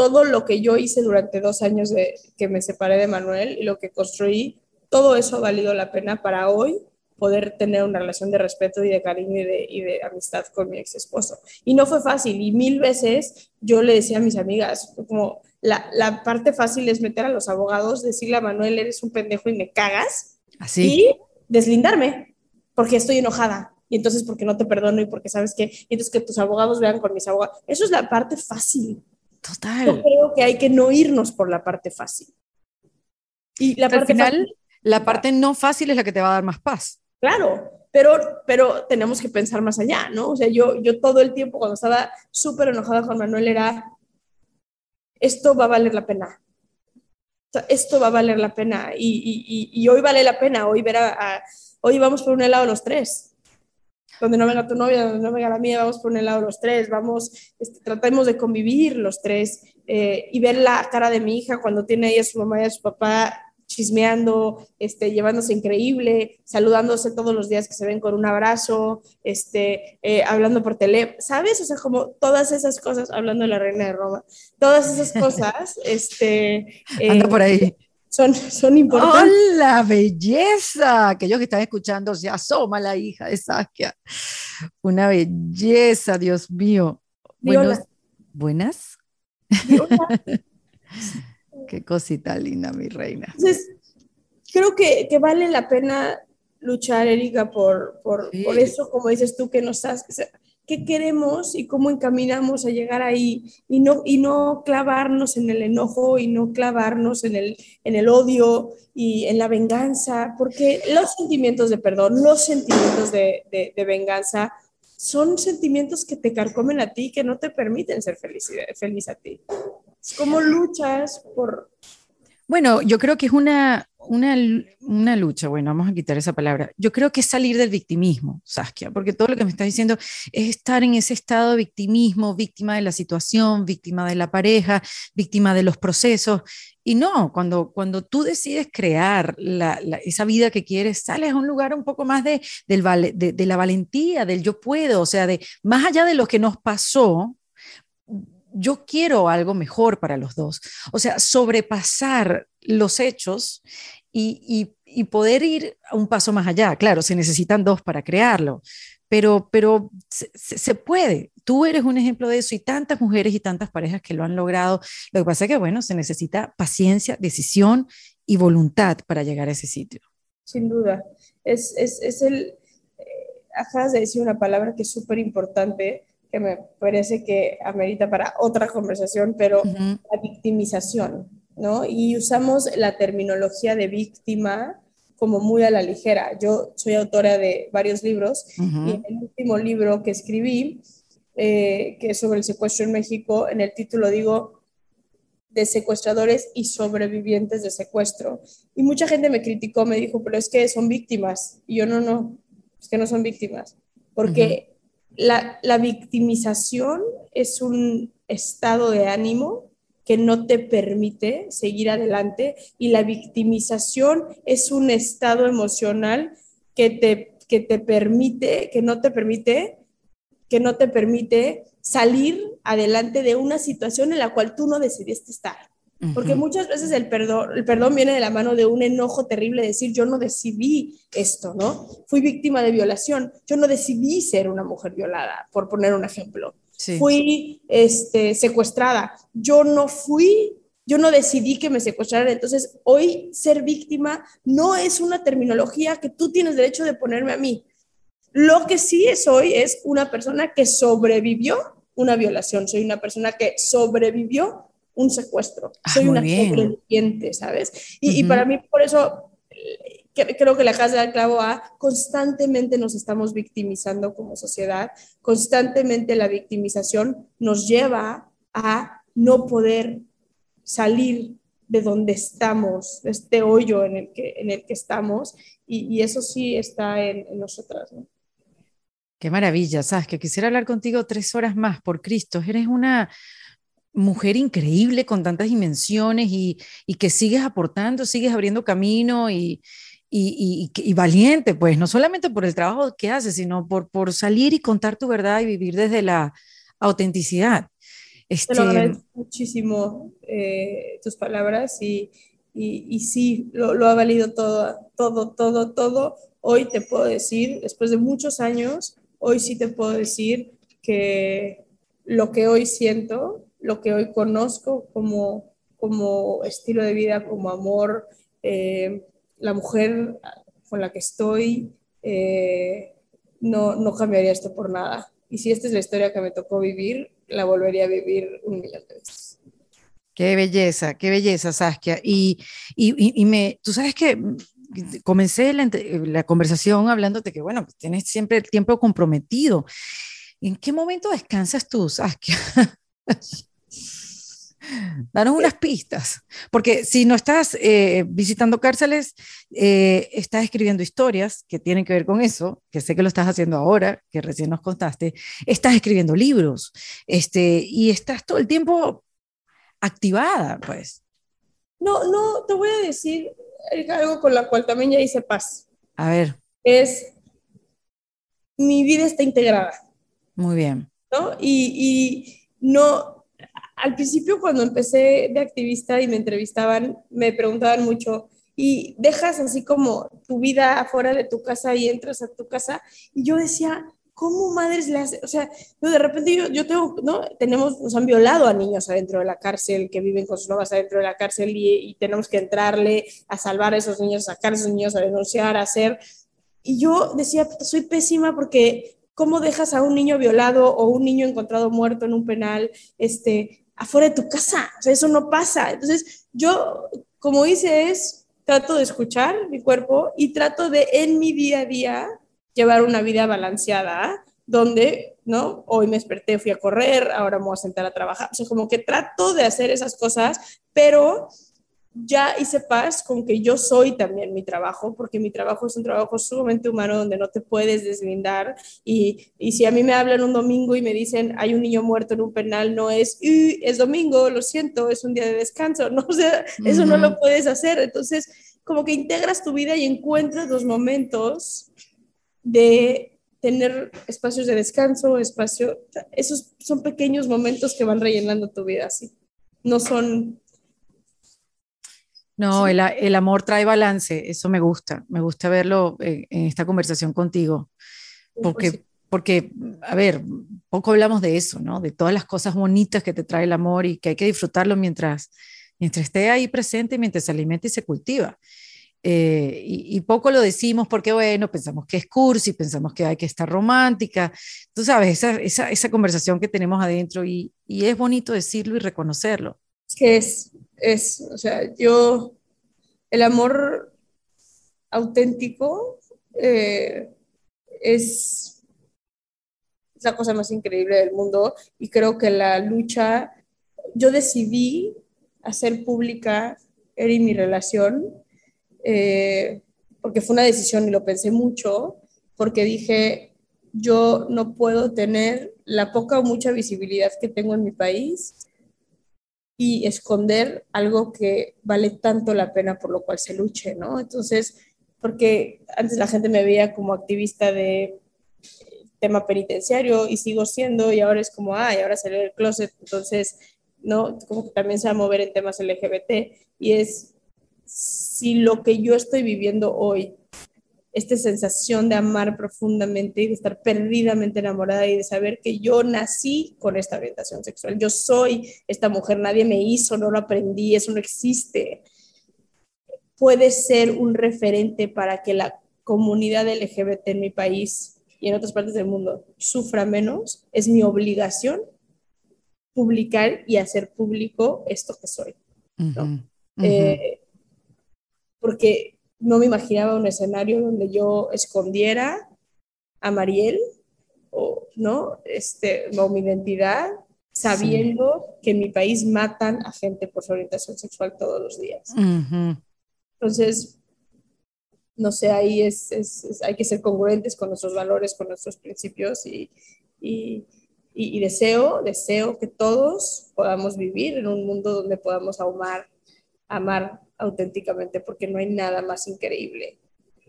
todo lo que yo hice durante dos años de que me separé de Manuel y lo que construí, todo eso ha valido la pena para hoy poder tener una relación de respeto y de cariño y de, amistad con mi ex esposo. Y no fue fácil, y mil veces yo le decía a mis amigas, como la, la parte fácil es meter a los abogados, decirle a Manuel, eres un pendejo y me cagas, Así. y deslindarme, porque estoy enojada, y entonces porque no te perdono y porque sabes que, y entonces que tus abogados vean con mis abogados. Eso es la parte fácil. Total. Yo creo que hay que no irnos por la parte fácil. Y la parte Al final, la parte no fácil es la que te va a dar más paz. Claro, pero, pero tenemos que pensar más allá, ¿no? O sea, yo, yo todo el tiempo cuando estaba súper enojada con Manuel era, esto va a valer la pena. O sea, esto va a valer la pena y, y, y, hoy vale la pena, hoy ver a, hoy vamos por un helado los tres donde no venga tu novia, donde no venga la mía, vamos por un lado los tres, vamos, este, tratemos de convivir los tres eh, y ver la cara de mi hija cuando tiene ahí a su mamá y a su papá chismeando, este, llevándose increíble, saludándose todos los días que se ven con un abrazo, este, eh, hablando por teléfono, ¿sabes? O sea, como todas esas cosas, hablando de la reina de Roma, todas esas cosas, este... Anda por ahí eh, son, son importantes. ¡Hola, belleza! Aquellos que están escuchando, se asoma la hija de Saskia. Una belleza, Dios mío. Buenos, ¿Buenas? Qué cosita linda, mi reina. Entonces, creo que, que vale la pena luchar, Erika, por, por, por, eso, como dices tú, que nos, qué queremos y cómo encaminamos a llegar ahí y no, y no clavarnos en el enojo y no clavarnos en el, en el odio y en la venganza, porque los sentimientos de perdón, los sentimientos de, venganza son sentimientos que te carcomen a ti, que no te permiten ser feliz, feliz a ti. Es como luchas por... Bueno, yo creo que es una, una, una, lucha, bueno, vamos a quitar esa palabra. Yo creo que es salir del victimismo, Saskia, porque todo lo que me estás diciendo es estar en ese estado de victimismo, víctima de la situación, víctima de la pareja, víctima de los procesos. Y no, cuando, cuando tú decides crear la, esa vida que quieres, sales a un lugar un poco más de, del, de, de la valentía, del yo puedo, o sea, de más allá de lo que nos pasó, yo quiero algo mejor para los dos. O sea, sobrepasar los hechos y, poder ir un paso más allá. Claro, se necesitan dos para crearlo, pero, pero se, puede. Tú eres un ejemplo de eso y tantas mujeres y tantas parejas que lo han logrado. Lo que pasa es que, bueno, se necesita paciencia, decisión y voluntad para llegar a ese sitio. Sin duda. Es, es, el... Eh, acabas de decir una palabra que es súper importante, que me parece que amerita para otra conversación, pero la victimización y usamos la terminología de víctima como muy a la ligera. Yo soy autora de varios libros y en el último libro que escribí, eh, que es sobre el secuestro en México, en el título digo de secuestradores y sobrevivientes de secuestro. Y mucha gente me criticó, me dijo, pero es que son víctimas. Y yo no, no, es que no son víctimas. Porque la, la victimización es un estado de ánimo que no te permite seguir adelante y la victimización es un estado emocional que te, que te permite, que no te permite, que no te permite salir adelante de una situación en la cual tú no decidiste estar. Porque muchas veces el perdón, el perdón viene de la mano de un enojo terrible, de decir, yo no decidí esto, ¿no? Fui víctima de violación, yo no decidí ser una mujer violada, por poner un ejemplo fui este, secuestrada. Yo no fui, yo no decidí que me secuestraran. Entonces, hoy ser víctima no es una terminología que tú tienes derecho de ponerme a mí. Lo que sí es hoy es una persona que sobrevivió una violación, soy una persona que sobrevivió un secuestro, ah, soy una sobreviviente, ¿sabes? Y, y para mí, por eso creo que la casa del clavo A, constantemente nos estamos victimizando como sociedad, constantemente la victimización nos lleva a no poder salir de donde estamos, de este hoyo en el que, en el que estamos, y, eso sí está en, nosotras. Qué maravilla, sabes que quisiera hablar contigo tres horas más, por Cristo, eres una mujer increíble con tantas dimensiones y, y que sigues aportando, sigues abriendo camino y, y, valiente, pues, no solamente por el trabajo que haces, sino por, por salir y contar tu verdad y vivir desde la autenticidad. Este... Te lo agradezco muchísimo eh, tus palabras y, y, sí, lo, lo, ha valido todo, todo, todo, todo. Hoy te puedo decir, después de muchos años, hoy sí te puedo decir que lo que hoy siento, lo que hoy conozco como, como estilo de vida, como amor, eh, la mujer con la que estoy, eh, no, no cambiaría esto por nada. Y si esta es la historia que me tocó vivir, la volvería a vivir un millón de veces. Qué belleza, qué belleza, Saskia. Y, y, y me, tú sabes que comencé la, la, conversación hablándote que, bueno, tienes siempre el tiempo comprometido. ¿En qué momento descansas tú, Saskia? Danos unas pistas, porque si no estás eh, visitando cárceles, eh, estás escribiendo historias que tienen que ver con eso, que sé que lo estás haciendo ahora, que recién nos contaste, estás escribiendo libros, este, y estás todo el tiempo activada, pues. No, no, te voy a decir algo con la cual también ya hice paz. A ver. Es, mi vida está integrada. Muy bien. ¿no? Y, y no, al principio cuando empecé de activista y me entrevistaban, me preguntaban mucho, ¿y dejas así como tu vida afuera de tu casa y entras a tu casa? Y yo decía, ¿cómo madres le hace? O sea, de repente yo, yo tengo, ¿no? Tenemos, nos han violado a niños adentro de la cárcel, que viven con sus mamás adentro de la cárcel y, y tenemos que entrarle a salvar a esos niños, a sacar a esos niños, a denunciar, a hacer. Y yo decía, soy pésima porque ¿cómo dejas a un niño violado o un niño encontrado muerto en un penal este, afuera de tu casa? O sea, eso no pasa. Entonces, yo, como hice es, trato de escuchar mi cuerpo y trato de en mi día a día llevar una vida balanceada, donde, ¿no? Hoy me desperté, fui a correr, ahora me voy a sentar a trabajar. O sea, como que trato de hacer esas cosas, pero ya hice paz con que yo soy también mi trabajo, porque mi trabajo es un trabajo sumamente humano donde no te puedes deslindar. Y, y si a mí me hablan un domingo y me dicen hay un niño muerto en un penal, no es, es domingo, lo siento, es un día de descanso, no, o sea, eso no lo puedes hacer. Entonces, como que integras tu vida y encuentras los momentos de tener espacios de descanso, espacio, esos son pequeños momentos que van rellenando tu vida así. No son no, el, el, amor trae balance, eso me gusta, me gusta verlo en, en esta conversación contigo, porque, porque, a ver, poco hablamos de eso, ¿no? De todas las cosas bonitas que te trae el amor y que hay que disfrutarlo mientras, mientras esté ahí presente, mientras se alimenta y se cultiva. Eh, y, y, poco lo decimos porque, bueno, pensamos que es cursi, pensamos que hay que estar romántica, tú sabes, esa, esa, esa conversación que tenemos adentro y, y es bonito decirlo y reconocerlo. Que es es, o sea, yo, el amor auténtico eh, es, la cosa más increíble del mundo y creo que la lucha, yo decidí hacer pública Eri mi relación eh, porque fue una decisión y lo pensé mucho, porque dije, yo no puedo tener la poca o mucha visibilidad que tengo en mi país y esconder algo que vale tanto la pena por lo cual se luche, ¿no? Entonces, porque antes la gente me veía como activista de eh, tema penitenciario y sigo siendo y ahora es como, ay, ahora salió del closet, entonces, ¿no? Como que también se va a mover en temas LGBT y es si lo que yo estoy viviendo hoy esta sensación de amar profundamente y de estar perdidamente enamorada y de saber que yo nací con esta orientación sexual. Yo soy esta mujer, nadie me hizo, no lo aprendí, eso no existe. Puede ser un referente para que la comunidad LGBT en mi país y en otras partes del mundo sufra menos. Es mi obligación publicar y hacer público esto que soy. Eh, porque no me imaginaba un escenario donde yo escondiera a Mariel o, ¿no? Este, o mi identidad, sabiendo que en mi país matan a gente por su orientación sexual todos los días. Entonces, no sé, ahí es, es, hay que ser congruentes con nuestros valores, con nuestros principios y, y, y, deseo, deseo que todos podamos vivir en un mundo donde podamos amar, amar auténticamente, porque no hay nada más increíble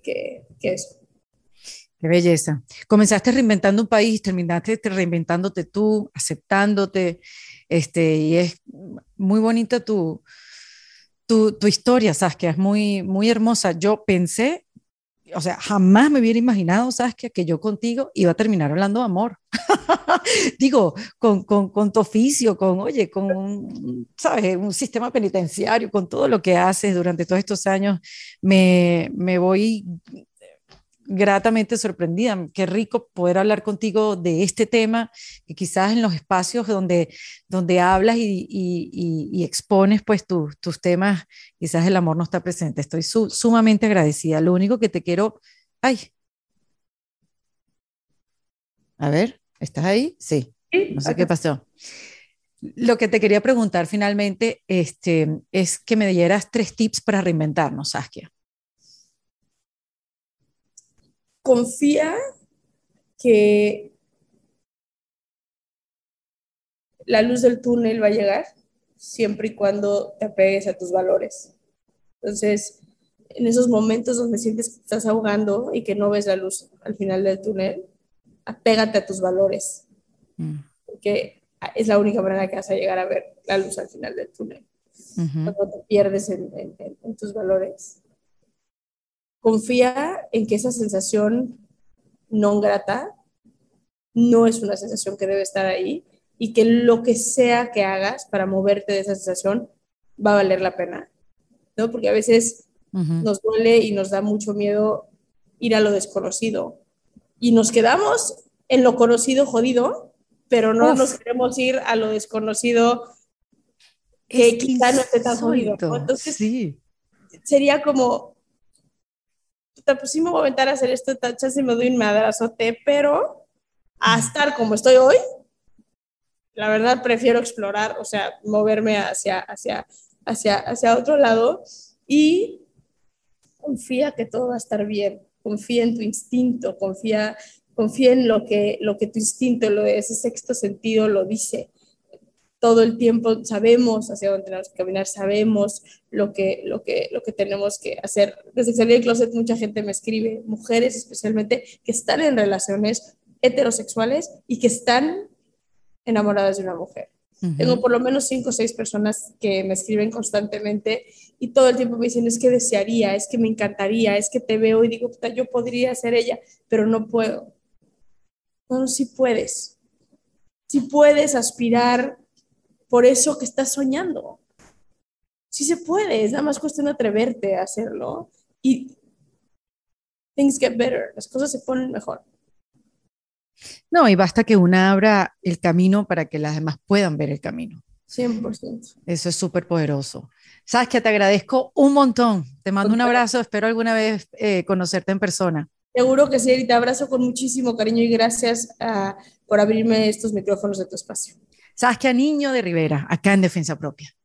que, que eso. Qué belleza. Comenzaste reinventando un país, terminaste reinventándote tú, aceptándote, este, y es muy bonita tu, tu, tu historia, Saskia, es muy, muy hermosa. Yo pensé o sea, jamás me hubiera imaginado, Saskia, que yo contigo iba a terminar hablando de amor. Digo, con, con, con, tu oficio, con, oye, con, un, ¿sabes? Un sistema penitenciario, con todo lo que haces durante todos estos años, me, me voy gratamente sorprendida. Qué rico poder hablar contigo de este tema, que quizás en los espacios donde, donde hablas y, y, y expones pues tu, tus temas, quizás el amor no está presente. Estoy su, sumamente agradecida. Lo único que te quiero... Ay. A ver, ¿estás ahí? Sí. No sé qué pasó. Lo que te quería preguntar finalmente este, es que me dieras tres tips para reinventarnos, Saskia. Confía que la luz del túnel va a llegar siempre y cuando te apegues a tus valores. Entonces, en esos momentos donde sientes que te estás ahogando y que no ves la luz al final del túnel, apégate a tus valores, mm. porque es la única manera que vas a llegar a ver la luz al final del túnel. Cuando te pierdes en, en tus valores confía en que esa sensación no grata no es una sensación que debe estar ahí y que lo que sea que hagas para moverte de esa sensación va a valer la pena, ¿no? Porque a veces nos duele y nos da mucho miedo ir a lo desconocido y nos quedamos en lo conocido jodido, pero no nos queremos ir a lo desconocido que quizá no esté tan jodido. Entonces, sí. sería como, pues sí me voy a aventar a hacer esto, tacha si me doy un madrazote, pero a estar como estoy hoy, la verdad prefiero explorar, o sea, moverme hacia, hacia, hacia, hacia otro lado y confía que todo va a estar bien, confía en tu instinto, confía, confía en lo que, lo que tu instinto, lo de ese sexto sentido lo dice. Todo el tiempo sabemos hacia dónde tenemos que caminar, sabemos lo que, lo que, lo que tenemos que hacer. Desde que salí del closet mucha gente me escribe, mujeres especialmente, que están en relaciones heterosexuales y que están enamoradas de una mujer. Tengo por lo menos cinco o seis personas que me escriben constantemente y todo el tiempo me dicen, es que desearía, es que me encantaría, es que te veo y digo, puta, yo podría ser ella, pero no puedo. No, sí puedes. Sí puedes aspirar por eso que estás soñando. Sí se puede, es nada más cuestión de atreverte a hacerlo y things get better, las cosas se ponen mejor. No, y basta que una abra el camino para que las demás puedan ver el camino. 100%. Eso es súper poderoso. Sabes que te agradezco un montón. Te mando un abrazo. Espero alguna vez eh, conocerte en persona. Seguro que sí, te abrazo con muchísimo cariño y gracias uh, por abrirme estos micrófonos de tu espacio. Sabes que a Niño de Rivera, acá en Defensa Propia.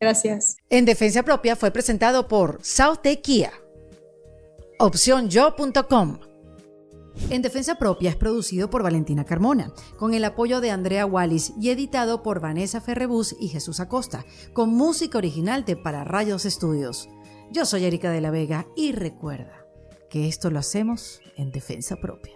Gracias. En Defensa Propia fue presentado por South Kia, opcionyo.com en Defensa Propia es producido por Valentina Carmona, con el apoyo de Andrea Wallis y editado por Vanessa Ferrebus y Jesús Acosta, con música original de Para Rayos Estudios. Yo soy Erika de la Vega y recuerda que esto lo hacemos en Defensa Propia.